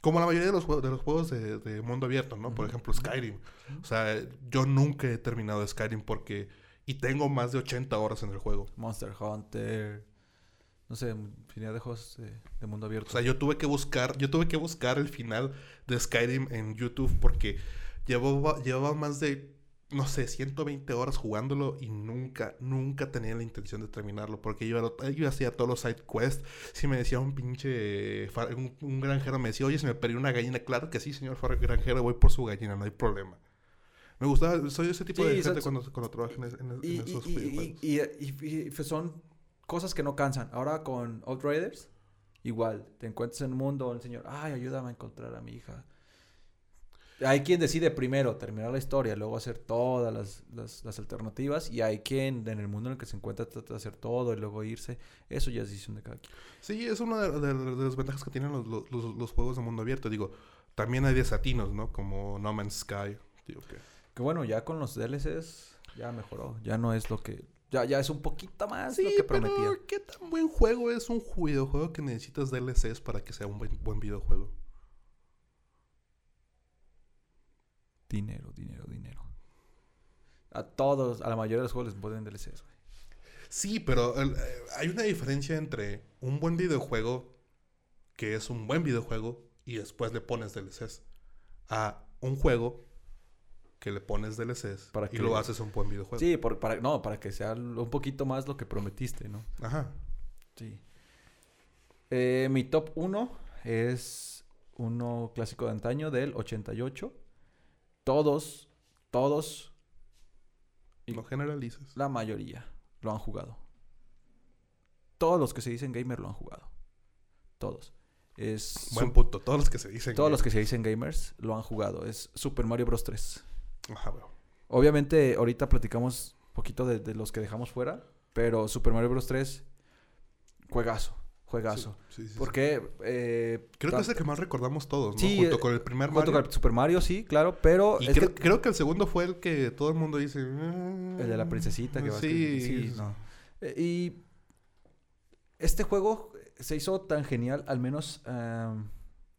como la mayoría de los, de los juegos de, mundo abierto, ¿no? Por ejemplo, Skyrim. O sea, yo nunca he terminado Skyrim porque... Y tengo más de 80 horas en el juego. Monster Hunter no sé, infinidad de juegos de, mundo abierto. O sea, yo tuve que buscar, yo tuve que buscar el final de Skyrim en YouTube porque llevaba, llevaba más de, no sé, 120 horas jugándolo y nunca, nunca tenía la intención de terminarlo porque yo, yo hacía todos los side quests. Si me decía un pinche, un, granjero me decía, oye, se me perdió una gallina. Claro que sí, señor granjero, voy por su gallina, no hay problema. Me gustaba, soy ese tipo de gente cuando, cuando trabajo en, esos y, y, y, son cosas que no cansan. Ahora con Outriders, igual, te encuentras en un mundo, el señor, ay, ayúdame a encontrar a mi hija. Hay quien decide primero terminar la historia, luego hacer todas las, las, alternativas, y hay quien en el mundo en el que se encuentra trata de hacer todo y luego irse. Eso ya es decisión de cada quien. Sí, es una de, las ventajas que tienen los, los, juegos de mundo abierto. Digo, también hay desatinos, ¿no? Como No Man's Sky. Digo que... que bueno, ya con los DLCs ya mejoró. Ya no es lo que ya, ya es un poquito más lo que prometía. Pero ¿qué tan buen juego es un videojuego que necesitas DLCs para que sea un buen, buen videojuego? Dinero, dinero, dinero. A todos, a la mayoría de los juegos les ponen DLCs, güey. Sí, pero eh, hay una diferencia entre un buen videojuego, que es un buen videojuego, y después le pones DLCs, a un juego que le pones DLCs para y lo haces un buen videojuego. Sí, para, no, para que sea un poquito más lo que prometiste, ¿no? Ajá. Sí. Eh, mi top 1 es uno clásico de antaño del 88. Todos, todos. Lo generalizas. La mayoría lo han jugado. todos los que se dicen gamer lo han jugado. Todos. Es Buen punto. Todos los que se dicen. Todos los que se dicen gamers lo han jugado. Es Super Mario Bros. 3. Ajá, weón. Obviamente, ahorita platicamos un poquito de, de los que dejamos fuera. Pero Super Mario Bros. 3, juegazo. Juegazo. Sí, sí, sí. Porque. eh, Creo que es el que más recordamos todos, ¿no? Junto eh, con el primer junto Mario. con Super Mario, sí, claro. Pero. Y es creo, que- creo que el segundo fue el que todo el mundo dice. "Mm, El de la princesita que va Sí, sí, no. Eh, Y este juego se hizo tan genial, al menos am,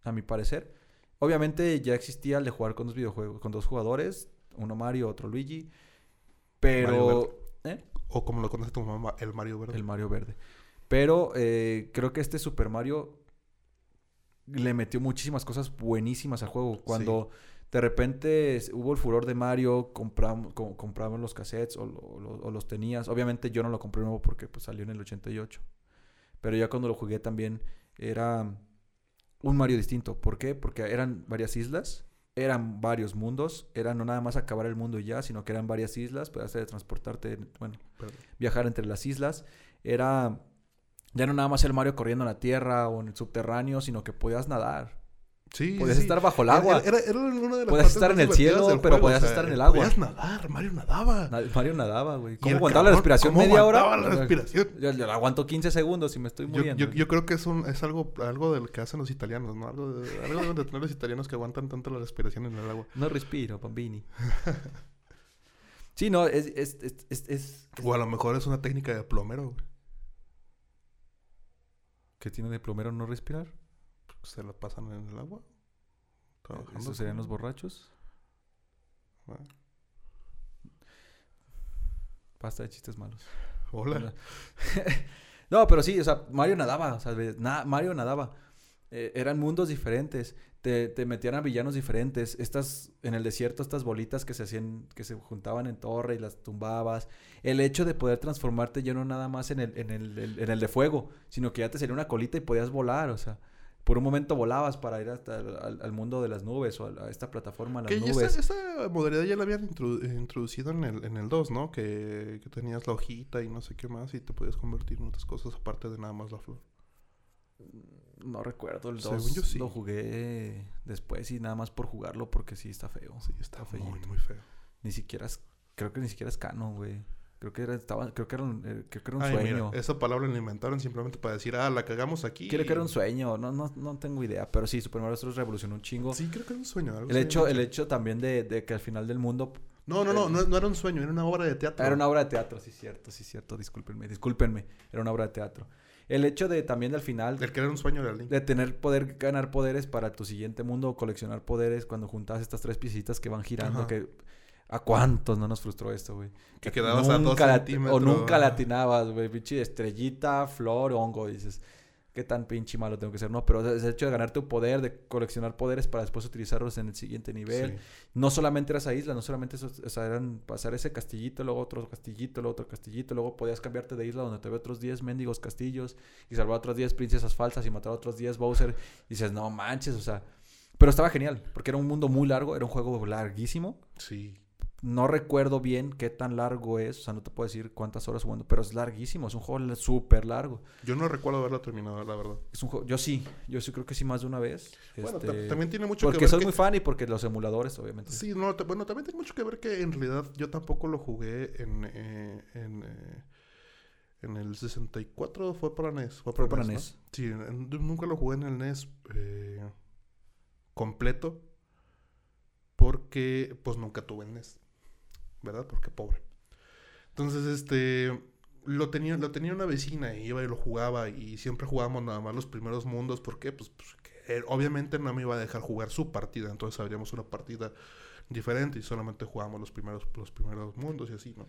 a mi parecer. Obviamente ya existía el de jugar con dos videojuegos, con dos jugadores, uno Mario, otro Luigi. Pero. ¿eh? O como lo conoce tu mamá, el Mario Verde. El Mario Verde. Pero eh, creo que este Super Mario le metió muchísimas cosas buenísimas al juego. Cuando de repente hubo el furor de Mario, compramos, co- compramos los cassettes o, lo- lo- o los tenías. Obviamente yo no lo compré nuevo porque pues, salió en el 88. Pero ya cuando lo jugué también era un Mario distinto. ¿Por qué? Porque eran varias islas, eran varios mundos, era no nada más acabar el mundo y ya, sino que eran varias islas, podías transportarte, bueno, Perdón. viajar entre las islas. Era ya no nada más el Mario corriendo en la tierra o en el subterráneo, sino que podías nadar. Sí, Podías sí. estar bajo el Era- agua. Era, era una de las Podías estar en el cielo, del pero juego, podías estar en el agua. Podías nadar, Mario nadaba. Na- Mario nadaba, güey. ¿Cómo aguantaba la respiración ¿cómo media hora? aguantaba la respiración? Yo, yo la aguanto 15 segundos y me estoy muriendo. yo, yo creo que es, un, es algo, algo de lo que hacen los italianos, ¿no? Algo de, algo de tener los italianos que aguantan tanto la respiración en el agua. No respiro, bambini. *laughs* sí, no, es... es, es, es- es- O a lo mejor es una técnica de plomero, güey. ¿Qué tiene de plomero no respirar? Se la pasan en el agua. Trabajando. ¿Esos serían los borrachos? Ah. Basta de chistes malos. Hola. *laughs* no, pero sí, o sea, Mario nadaba, o sea, na- Mario nadaba. Eh, eran mundos diferentes, te, te metían a villanos diferentes. Estas, en el desierto, estas bolitas que se hacían, que se juntaban en torre y las tumbabas. El hecho de poder transformarte ya no nada más en el, en el, el- en el de fuego, sino que ya te salía una colita y podías volar, o sea. Por un momento volabas para ir hasta al, al mundo de las nubes o a, a esta plataforma, a las Que nubes. esta, esta modalidad ya la habían introdu- introducido en el, en el 2, ¿no? Que, que tenías la hojita y no sé qué más y te podías convertir en otras cosas aparte de nada más la flor. No recuerdo el Según 2. yo sí. Lo jugué después y nada más por jugarlo porque sí está feo. Sí, está Está muy, muy feo. Ni siquiera es, creo que ni siquiera es canon, güey. Creo que era, estaba, creo que era un, eh, creo que era un Ay, sueño. mira, esa palabra la inventaron simplemente para decir, ah, la cagamos aquí. Creo que era un sueño, no, no, no tengo idea. Pero sí, Super Mario Bros. revolucionó un chingo. Sí, creo que era un sueño. algo el hecho, el hecho también de, de que al final del mundo No, no, no, no, no era un sueño, era una obra de teatro. era una obra de teatro, sí cierto, sí cierto, discúlpenme, discúlpenme, era una obra de teatro. El hecho de también al final El que era un sueño Link. de tener poder ganar poderes para tu siguiente mundo o coleccionar poderes cuando juntas estas tres piecitas que van girando Ajá. que a cuántos no nos frustró esto, güey. Que quedabas a dos Nunca la- centímetros. O nunca la atinabas, güey. Pinche estrellita, flor, hongo. Dices, qué tan pinche malo tengo que ser. No, pero sea, el hecho de ganarte un poder, de coleccionar poderes para después utilizarlos en el siguiente nivel. Sí. No solamente era esa isla, no solamente eso, o sea, eran pasar ese castillito, luego otro castillito, luego otro castillito, luego podías cambiarte de isla donde te ve otros 10 mendigos castillos y salvar otros 10 princesas falsas y matar a otros 10 Bowser. Y dices, no manches, o sea. Pero estaba genial, porque era un mundo muy largo, era un juego larguísimo. Sí. No recuerdo bien qué tan largo es, o sea, no te puedo decir cuántas horas jugando, pero es larguísimo, es un juego súper largo. Yo no recuerdo haberlo terminado, la verdad. Es un juego, yo sí, yo sí creo que sí más de una vez. Bueno, este, ta- también tiene mucho porque que ver soy que... muy fan y porque los emuladores, obviamente. Sí, no, bueno, también tiene mucho que ver que en realidad yo tampoco lo jugué en... eh, en eh, en el 64 fue para NES. Fue para, Fue para ¿no? NES. Sí, en- yo nunca lo jugué en el NES eh, completo. Porque pues nunca tuve el NES. ¿Verdad? Porque pobre. Entonces, este... Lo tenía, lo tenía una vecina y iba y lo jugaba y siempre jugábamos nada más los primeros mundos. ¿Por qué? Pues, pues, que obviamente no me iba a dejar jugar su partida. Entonces abríamos una partida diferente y solamente jugábamos los primeros, los primeros mundos y así, ¿no?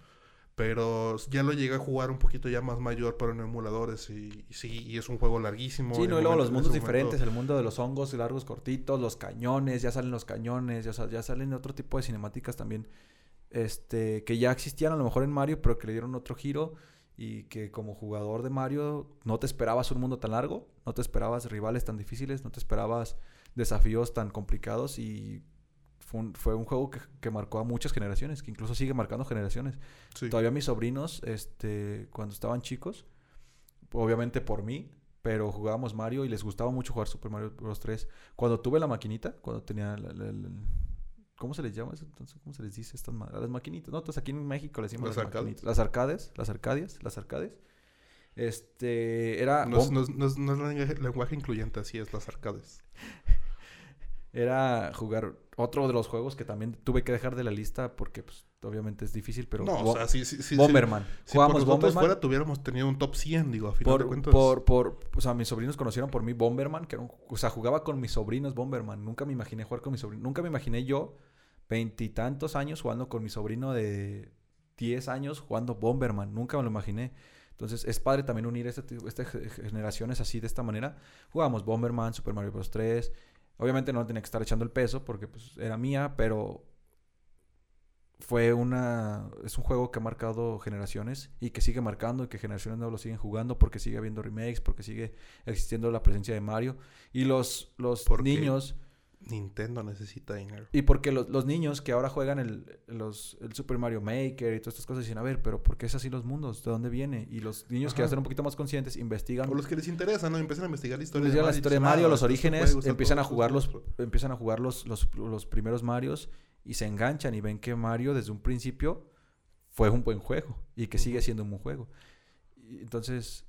Pero ya lo llegué a jugar un poquito ya más mayor, pero en emuladores y, y sí, y es un juego larguísimo. Sí, no, y luego los mundos ese momento- diferentes, el mundo de los hongos largos, cortitos, los cañones, ya salen los cañones, ya, ya salen otro tipo de cinemáticas también, este, que ya existían a lo mejor en Mario, pero que le dieron otro giro y que como jugador de Mario no te esperabas un mundo tan largo, no te esperabas rivales tan difíciles, no te esperabas desafíos tan complicados y fue un, fue un juego que, que marcó a muchas generaciones, que incluso sigue marcando generaciones. Sí. Todavía mis sobrinos, este, cuando estaban chicos, obviamente por mí, pero jugábamos Mario y les gustaba mucho jugar Super Mario Bros. 3. Cuando tuve la maquinita, cuando tenía ¿Cómo se les llama eso? Entonces, ¿cómo se les dice estas las maquinitas? No, entonces aquí en México le decimos las, maquinitas. Las arcades, las arcadias, las arcades. Este, era... No, es, no, lenguaje incluyente, así es, las arcades. *laughs* era jugar otro de los juegos que también tuve que dejar de la lista porque, pues, obviamente es difícil, pero... No, o sea, sí, sí, sí. Bomberman. Si Jugamos Bomberman. fuera tuviéramos tenido un top 100, digo, a final por, de cuentas. Por, por, o sea, mis sobrinos conocieron por mí Bomberman, que era un, o sea, jugaba con mis sobrinos Bomberman. Nunca me imaginé jugar con mis sobrinos. Nunca me imaginé yo veintitantos años jugando con mi sobrino de 10 años jugando Bomberman. Nunca me lo imaginé. Entonces es padre también unir este, estas generaciones así de esta manera. Jugamos Bomberman, Super Mario Bros. 3. Obviamente no tenía que estar echando el peso porque pues, era mía, pero fue una es un juego que ha marcado generaciones y que sigue marcando y que generaciones nuevas lo siguen jugando porque sigue habiendo remakes, porque sigue existiendo la presencia de Mario y los los niños Nintendo necesita dinero. Y porque los, niños que ahora juegan el, los, el Super Mario Maker y todas estas cosas dicen, a ver, pero ¿por qué es así los mundos? ¿De dónde viene? Y los niños que ya están un poquito más conscientes investigan. O los que les interesa, ¿no? Empiezan a investigar la historia de Mario. la historia de Mario, los orígenes, empiezan a jugar los, empiezan a jugar los, los, primeros Marios y se enganchan y ven que Mario desde un principio fue un buen juego y que sigue siendo un buen juego. entonces,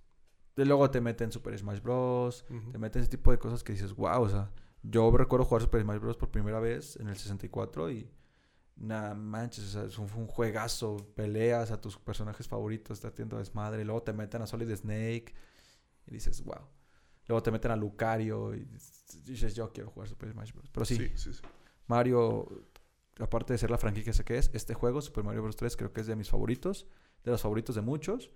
de luego te meten Super Smash Bros., te meten ese tipo de cosas que dices, wow, o sea yo recuerdo jugar Super Smash Bros. por primera vez en el 64 y nada manches, o sea, es un, juegazo, peleas a tus personajes favoritos, está haciendo desmadre, y luego te meten a Solid Snake y dices, wow. Luego te meten a Lucario y dices, yo quiero jugar Super Smash Bros. Pero sí, Mario, aparte de ser la franquicia que es, este juego, Super Mario Bros. 3, creo que es de mis favoritos, de los favoritos de muchos.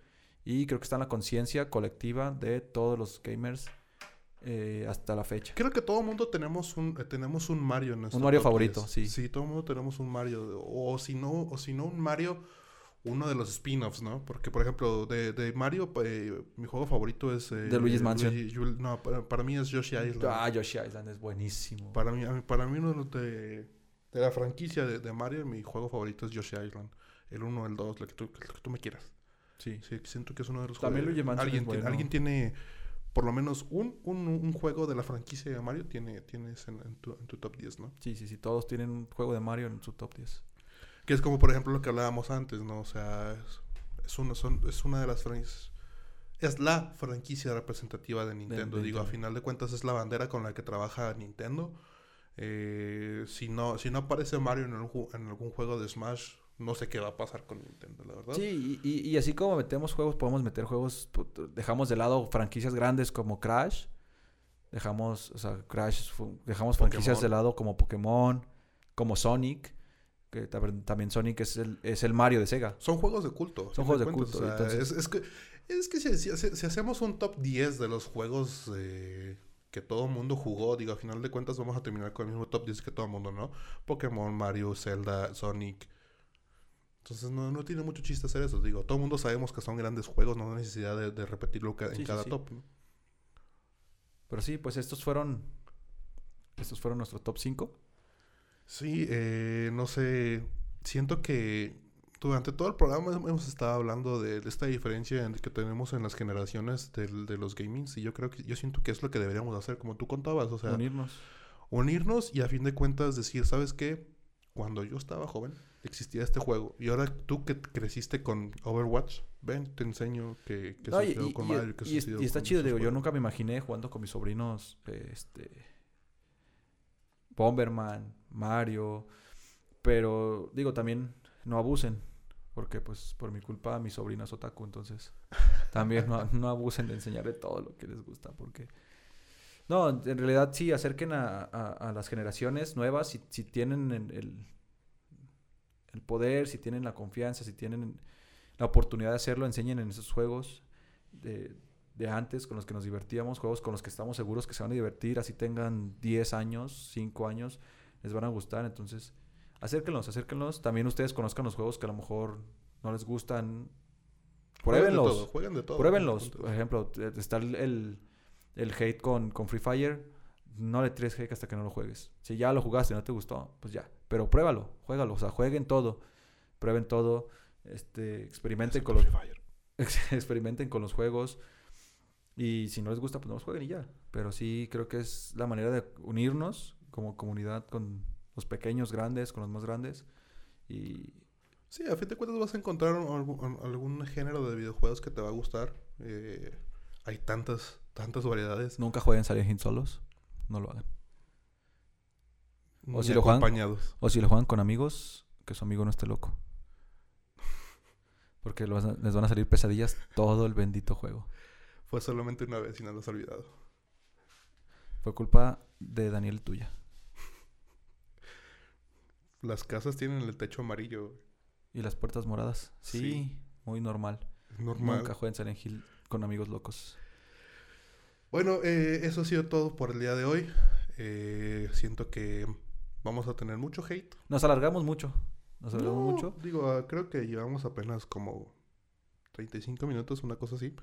Y creo que está en la conciencia colectiva de todos los gamers eh, hasta la fecha. Creo que todo el mundo tenemos un, eh, tenemos un Mario en nuestro Un Mario favorito, sí. Sí, todo el mundo tenemos un Mario. O si no, o si no un Mario, uno de los spin-offs, ¿no? Porque, por ejemplo, de, de Mario, eh, mi juego favorito es... de Luigi's Mansion. no, para, mí es Yoshi Island. Ah, Yoshi Island es buenísimo. Para mí, para mí uno de, de la franquicia de, de, Mario, mi juego favorito es Yoshi Island. El 1, el 2, el que tú, que tú me quieras. Sí. Sí, siento que es uno de los También Luigi Mansion alguien, alguien tiene por lo menos un, un, un, juego de la franquicia de Mario tiene, tienes en, tu, en, tu, top 10, ¿no? Sí, sí, sí, todos tienen un juego de Mario en su top 10. Que es como, por ejemplo, lo que hablábamos antes, ¿no? O sea, es, es, una, son, es una de las franquicias... Es la franquicia representativa de Nintendo. Digo, a final de cuentas es la bandera con la que trabaja Nintendo. Eh, si, no, si no aparece Mario en, en algún juego de Smash, no sé qué va a pasar con Nintendo, la verdad. Sí, y, y, así como metemos juegos, podemos meter juegos, dejamos de lado franquicias grandes como Crash, dejamos, o sea, Crash, dejamos franquicias de lado como Pokémon, como Sonic, que también Sonic es el, es el Mario de Sega. Son juegos de culto. Son juegos de, culto. es, que, es que si, si, hacemos un top 10 de los juegos que todo mundo jugó, digo, a final de cuentas vamos a terminar con el mismo top 10 que todo el mundo, ¿no? Pokémon, Mario, Zelda, Sonic, entonces no, no tiene mucho chiste hacer eso. Digo, todo el mundo sabemos que son grandes juegos, no hay necesidad de, repetirlo en cada top. Pero sí, pues estos fueron. Estos fueron nuestro top 5. Sí, eh, no sé. Siento que durante todo el programa hemos estado hablando de, esta diferencia que tenemos en las generaciones de, de los gamings. Y yo creo que yo siento que es lo que deberíamos hacer, como tú contabas. O sea, unirnos. Unirnos y a fin de cuentas decir, ¿sabes qué? Cuando yo estaba joven existía este juego. Y ahora tú que creciste con Overwatch, ven, te enseño que, que y, con Mario. Que y, y está chido, digo, yo nunca me imaginé jugando con mis sobrinos, este... Bomberman, Mario, pero digo, también no abusen, porque pues por mi culpa mi sobrina es otaku, entonces *laughs* también no, no abusen de enseñarle todo lo que les gusta, porque... No, en realidad sí, acerquen a, a, las generaciones nuevas, si, si tienen el, el poder, si tienen la confianza, si tienen la oportunidad de hacerlo, enseñen en esos juegos de, antes con los que nos divertíamos, juegos con los que estamos seguros que se van a divertir, así tengan 10 años, 5 años, les van a gustar. Entonces, acérquenlos, acérquenlos. También ustedes conozcan los juegos que a lo mejor no les gustan. Pruébenlos. Jueguen de todo. Pruébenlos. Por ejemplo, está el, el, hate con, con Free Fire. No le tires hate hasta que no lo juegues. Si ya lo jugaste y no te gustó, pues ya pero pruébalo, juégalo, o sea, jueguen todo, prueben todo, este, experimenten con los *laughs* experimenten con los juegos. Y si no les gusta, pues no los jueguen y ya. Pero sí creo que es la manera de unirnos como comunidad con los pequeños, grandes, con los más grandes. Y... Sí, a fin de cuentas vas a encontrar algún, algún género de videojuegos que te va a gustar. Eh, hay tantas, tantas variedades. Nunca jueguen Silent Hill solos. No lo hagan. O si, lo juegan, o si lo juegan con amigos, que su amigo no esté loco. Porque les van a salir pesadillas todo el bendito juego. Fue solamente una vez y no lo has olvidado. Fue culpa de Daniel tuya. Las casas tienen el techo amarillo. Y las puertas moradas. Sí, muy normal. normal. Nunca jueguen Silent Hill con amigos locos. Bueno, eh, eso ha sido todo por el día de hoy. Eh, siento que vamos a tener mucho hate. Nos alargamos mucho. Nos alargamos mucho. Digo, ah, creo que llevamos apenas como 35 minutos, una cosa así.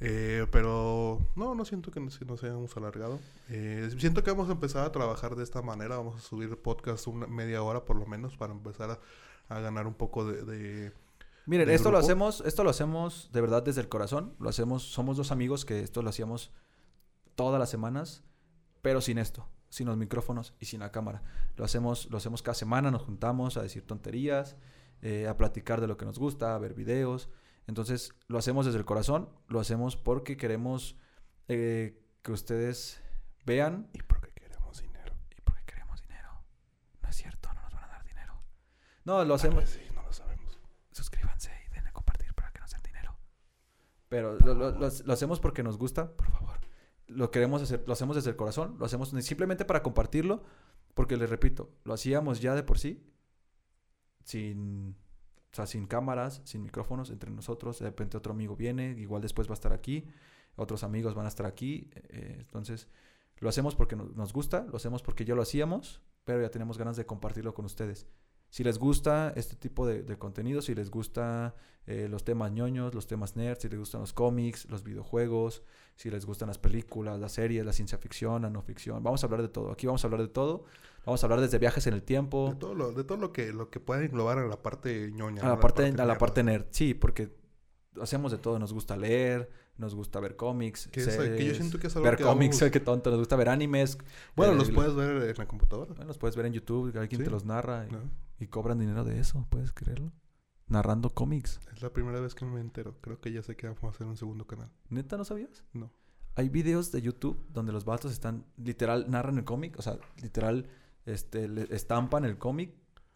Eh, pero no, no siento que nos, nos hayamos alargado. Eh, siento que vamos a empezar a trabajar de esta manera. Vamos a subir podcast una media hora por lo menos para empezar a, ganar un poco de... Miren, esto lo hacemos, esto lo hacemos de verdad desde el corazón. Lo hacemos, somos dos amigos que esto lo hacíamos todas las semanas, pero sin esto sin los micrófonos y sin la cámara. Lo hacemos, lo hacemos cada semana, nos juntamos a decir tonterías, eh, a platicar de lo que nos gusta, a ver videos. Entonces lo hacemos desde el corazón, lo hacemos porque queremos eh, que ustedes vean. Y porque queremos dinero. Y porque queremos dinero. No es cierto, no nos van a dar dinero. No, lo hacemos. sí, no lo sabemos. Suscríbanse y denle a compartir para que nos den dinero. Pero lo, lo hacemos porque nos gusta, por favor lo queremos hacer, lo hacemos desde el corazón, lo hacemos simplemente para compartirlo, porque les repito, lo hacíamos ya de por sí, sin, sin cámaras, sin micrófonos entre nosotros, de repente otro amigo viene, igual después va a estar aquí, otros amigos van a estar aquí, eh, entonces lo hacemos porque nos gusta, lo hacemos porque ya lo hacíamos, pero ya tenemos ganas de compartirlo con ustedes. Si les gusta este tipo de, contenido, si les gusta eh, los temas ñoños, los temas nerds, si les gustan los cómics, los videojuegos, si les gustan las películas, las series, la ciencia ficción, la no ficción, vamos a hablar de todo. Aquí vamos a hablar de todo. Vamos a hablar desde viajes en el tiempo. De todo lo, de todo lo que, lo que pueda englobar a la parte ñoña. A la, parte, a la parte nerd, sí, porque hacemos de todo. Nos gusta leer, nos gusta ver cómics. Que, yo siento que es algo Ver cómics, qué tonto. Nos gusta ver animes. Bueno, los puedes ver en la computadora. Bueno, los puedes ver en YouTube. Alguien te los narra. Y cobran dinero de eso, ¿puedes creerlo? Narrando cómics. Es la primera vez que me entero. Creo que ya sé que vamos a hacer un segundo canal. ¿Neta no sabías? No. Hay videos de YouTube donde los vatos están, literal, narran el cómic. O sea, literal, este, le estampan el cómic,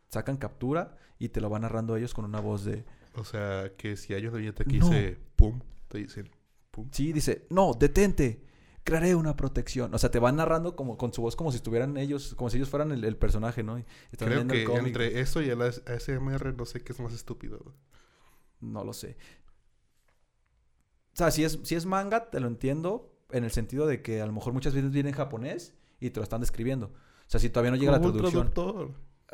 sacan captura y te lo van narrando ellos con una voz de... O sea, que si hay una viñeta que dice pum, te dicen pum. Sí, dice, no, detente crearé una protección. O sea, te van narrando como con su voz como si estuvieran ellos, como si ellos fueran el, personaje, ¿no? Creo que entre eso y el ASMR no sé qué es más estúpido. No lo sé. O sea, si es, si es manga, te lo entiendo en el sentido de que a lo mejor muchas veces viene en japonés y te lo están describiendo. O sea, si todavía no llega la traducción. Ah,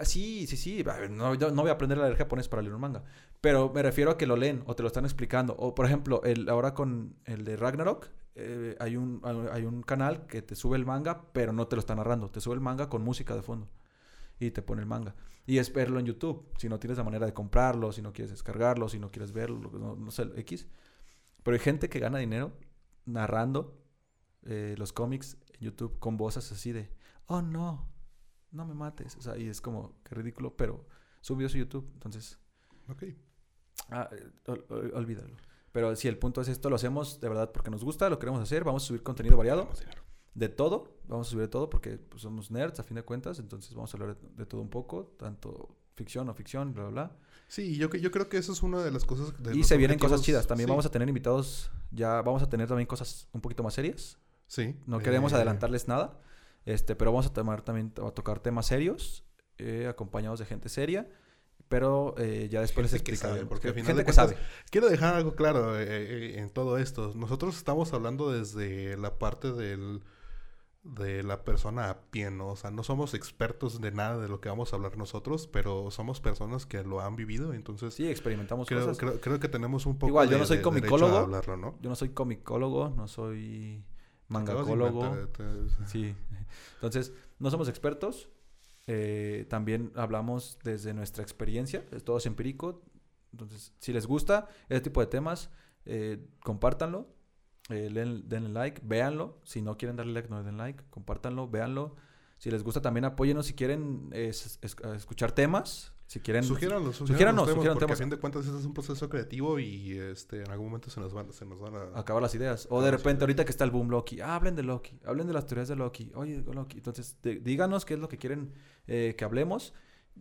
sí, sí, sí. No, no voy a aprender a leer japonés para leer un manga. Pero me refiero a que lo leen o te lo están explicando. O, por ejemplo, el, ahora con el de Ragnarok, eh, hay, un, hay un canal que te sube el manga, pero no te lo está narrando. Te sube el manga con música de fondo. Y te pone el manga. Y es verlo en YouTube. Si no tienes la manera de comprarlo, si no quieres descargarlo, si no quieres verlo, no, sé, X. Pero hay gente que gana dinero narrando eh, los cómics en YouTube con voces así de, oh no, no me mates. O sea, y es como, qué ridículo, pero subió su YouTube. Entonces, ok. Ah, eh, olvídalo. Pero si el punto es esto, lo hacemos de verdad porque nos gusta, lo queremos hacer, vamos a subir contenido variado. De todo, vamos a subir de todo porque pues, somos nerds a fin de cuentas, entonces vamos a hablar de, todo un poco, tanto ficción o ficción, bla, bla, bla. Sí, yo, yo creo que eso es una de las cosas... De y se vienen cosas chidas, también vamos a tener invitados, ya vamos a tener también cosas un poquito más serias. Sí. No queremos eh, adelantarles nada, este, pero vamos a tomar también, a tocar temas serios, eh, acompañados de gente seria. Pero eh, ya después les explicaré. porque al final gente que sabe. Quiero dejar algo claro eh, en todo esto. Nosotros estamos hablando desde la parte del de la persona a pie, ¿no? O sea, no somos expertos de nada de lo que vamos a hablar nosotros, pero somos personas que lo han vivido, entonces... Sí, experimentamos creo, cosas. Creo, que tenemos un poco Igual, yo no soy comicólogo, hablarlo, ¿no? Yo no soy comicólogo, no soy mangacólogo. Sí. Entonces, no somos expertos, eh, también hablamos desde nuestra experiencia, todo es empírico. Entonces, si les gusta este tipo de temas, eh, compártanlo. eh, denle like, véanlo. Si no quieren darle like, no den like. Compártanlo, véanlo. Si les gusta también apóyenos. Si quieren escuchar temas, si quieren... Sugiéranlo, sugiéranos, temas, porque a fin de cuentas este es un proceso creativo y este, en algún momento se nos van, se nos van a... Acabar las ideas. O de repente, ahorita que está el boom Loki, hablen de Loki, hablen de las teorías de Loki. Oye, Loki. Entonces, díganos qué es lo que quieren eh, que hablemos.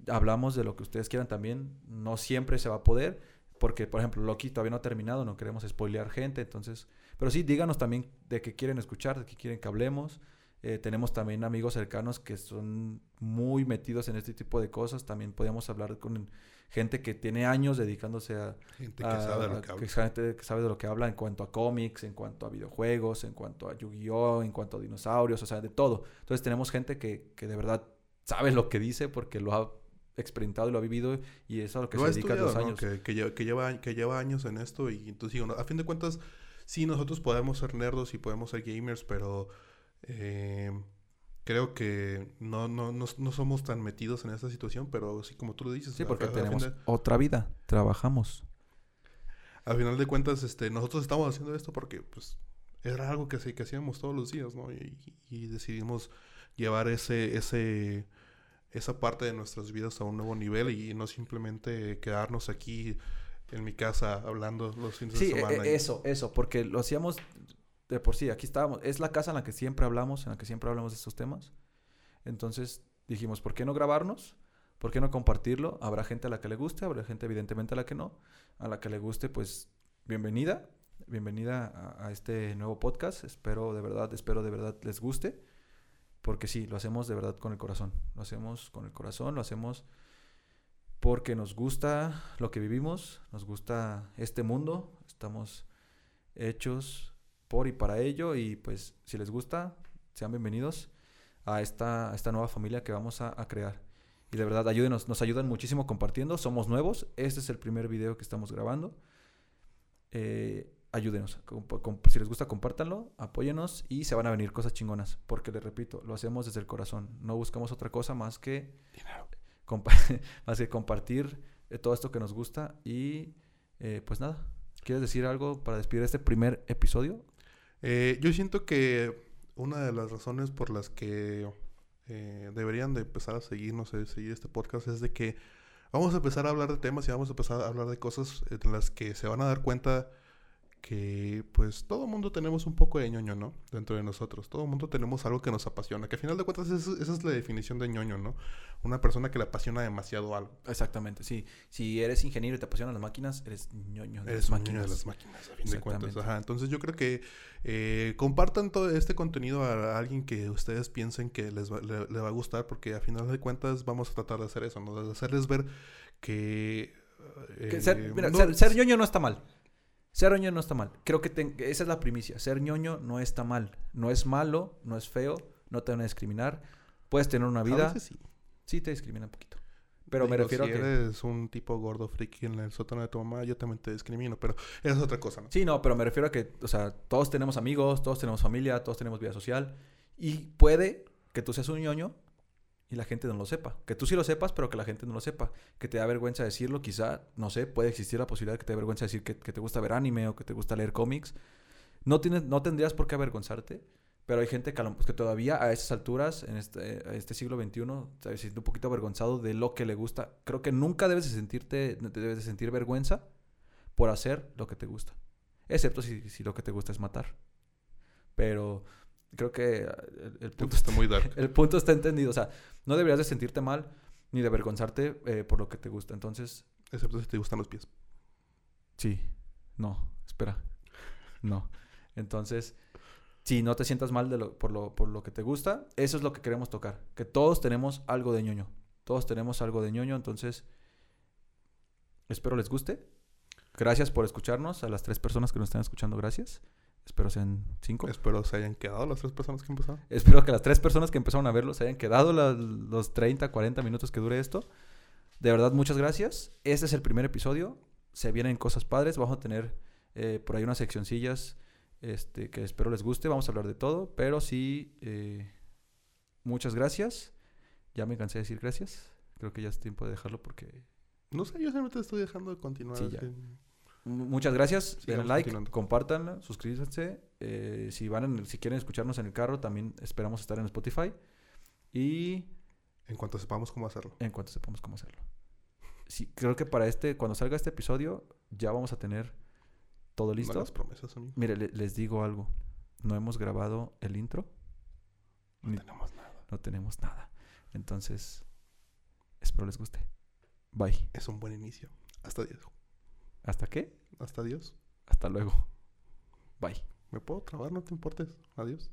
Hablamos de lo que ustedes quieran también. No siempre se va a poder, porque, por ejemplo, Loki todavía no ha terminado, no queremos spoilear gente, entonces... Pero sí, díganos también de qué quieren escuchar, de qué quieren que hablemos. Eh, tenemos también amigos cercanos que son muy metidos en este tipo de cosas. También podríamos hablar con gente que tiene años dedicándose a... Gente que sabe de lo que habla. Gente que sabe de lo que habla en cuanto a cómics, en cuanto a videojuegos, en cuanto a Yu-Gi-Oh!, en cuanto a dinosaurios, o sea, de todo. Entonces tenemos gente que, que de verdad sabe lo que dice porque lo ha experimentado y lo ha vivido y es a lo que se dedica los años. Que, que, lleva, que, lleva, años en esto y entonces digo, a fin de cuentas, sí, nosotros podemos ser nerdos y podemos ser gamers, pero eh, creo que no, no, no, no, somos tan metidos en esta situación, pero sí, como tú lo dices. Sí, porque tenemos otra vida, trabajamos. Al final de cuentas, este, nosotros estamos haciendo esto porque, pues, era algo que, que hacíamos todos los días, ¿no? Y, decidimos llevar ese, ese, esa parte de nuestras vidas a un nuevo nivel y no simplemente quedarnos aquí en mi casa hablando los fines de semana. Sí, e, eso, eso, porque lo hacíamos de por sí, aquí estábamos. Es la casa en la que siempre hablamos, en la que siempre hablamos de estos temas. Entonces dijimos, ¿por qué no grabarnos? ¿Por qué no compartirlo? Habrá gente a la que le guste, habrá gente evidentemente a la que no. A la que le guste, pues bienvenida. Bienvenida a, este nuevo podcast. Espero de verdad, espero de verdad les guste. Porque sí, lo hacemos de verdad con el corazón. Lo hacemos con el corazón, lo hacemos porque nos gusta lo que vivimos, nos gusta este mundo. Estamos hechos por y para ello. Y pues si les gusta, sean bienvenidos a esta, esta nueva familia que vamos a, crear. Y de verdad, ayúdenos, nos ayudan muchísimo compartiendo. Somos nuevos. Este es el primer video que estamos grabando. Eh, ayúdenos. si les gusta, compártanlo, apóyenos y se van a venir cosas chingonas. Porque les repito, lo hacemos desde el corazón. No buscamos otra cosa más que, *laughs* más que compartir eh, todo esto que nos gusta. Y eh, pues nada, ¿quieres decir algo para despedir este primer episodio? Eh, yo siento que una de las razones por las que eh, deberían de empezar a seguirnos, a seguir este podcast, es de que vamos a empezar a hablar de temas y vamos a empezar a hablar de cosas en las que se van a dar cuenta que pues todo mundo tenemos un poco de ñoño, ¿no? Dentro de nosotros. Todo mundo tenemos algo que nos apasiona. Que al final de cuentas esa, es la definición de ñoño, ¿no? Una persona que le apasiona demasiado algo. Exactamente, sí. Si eres ingeniero y te apasionan las máquinas, eres ñoño de eres las máquinas. de las máquinas, a fin de cuentas. Ajá. Entonces yo creo que eh, compartan todo este contenido a, alguien que ustedes piensen que les le, va a gustar porque a final de cuentas vamos a tratar de hacer eso, ¿no? De hacerles ver que... ser, eh, ser ñoño no está mal. Ser ñoño no está mal. Creo que esa es la primicia. Ser ñoño no está mal. No es malo, no es feo, no te van a discriminar. Puedes tener una vida. sí. Sí te discrimina un poquito. Pero me refiero a que... eres un tipo gordo friki en el sótano de tu mamá, yo también te discrimino, pero es otra cosa, ¿no? Sí, no, pero me refiero a que, o sea, todos tenemos amigos, todos tenemos familia, todos tenemos vida social. Y puede que tú seas un ñoño y la gente no lo sepa. Que tú sí lo sepas, pero que la gente no lo sepa. Que te da vergüenza decirlo, quizá, no sé, puede existir la posibilidad que te dé vergüenza decir que, te gusta ver anime o que te gusta leer cómics. No, tienes, no tendrías por qué avergonzarte, pero hay gente que, que todavía a esas alturas, en este, este siglo XXI, se siente un poquito avergonzado de lo que le gusta. Creo que nunca debes de sentirte, debes de sentir vergüenza por hacer lo que te gusta. Excepto si, si lo que te gusta es matar. Pero creo que el, punto está muy dark. *laughs* El punto está entendido. O sea, no deberías de sentirte mal ni de avergonzarte eh, por lo que te gusta. Entonces. Excepto si te gustan los pies. Sí. No. Espera. No. Entonces, si no te sientas mal de lo, por, lo, por lo que te gusta, eso es lo que queremos tocar. Que todos tenemos algo de ñoño. Todos tenemos algo de ñoño. Entonces, espero les guste. Gracias por escucharnos. A las tres personas que nos están escuchando, gracias. Espero sean cinco. Espero se hayan quedado las tres personas que empezaron. Espero que las tres personas que empezaron a verlo se hayan quedado los 30, 40 minutos que dure esto. De verdad, muchas gracias. Este es el primer episodio. Se vienen cosas padres. Vamos a tener eh, por ahí unas seccioncillas este, que espero les guste. Vamos a hablar de todo. Pero sí, eh, muchas gracias. Ya me cansé de decir gracias. Creo que ya es tiempo de dejarlo porque... No sé, yo simplemente estoy dejando de continuar. Sí, ya. Muchas gracias. Denle like, compártanla, suscríbanse. Eh, si van en si quieren escucharnos en el carro, también esperamos estar en Spotify. Y En cuanto sepamos cómo hacerlo. en cuanto sepamos cómo hacerlo. Sí, creo que para este, cuando salga este episodio, ya vamos a tener todo listo. No las promesas, amigo. Mire, le- les digo algo. No hemos grabado el intro. No Ni- tenemos nada. no tenemos nada. Entonces, espero les guste. Bye. Es un buen inicio. Hasta Dios. ¿Hasta qué? Hasta Dios. Hasta luego. Bye. ¿Me puedo trabar? No te importes. Adiós.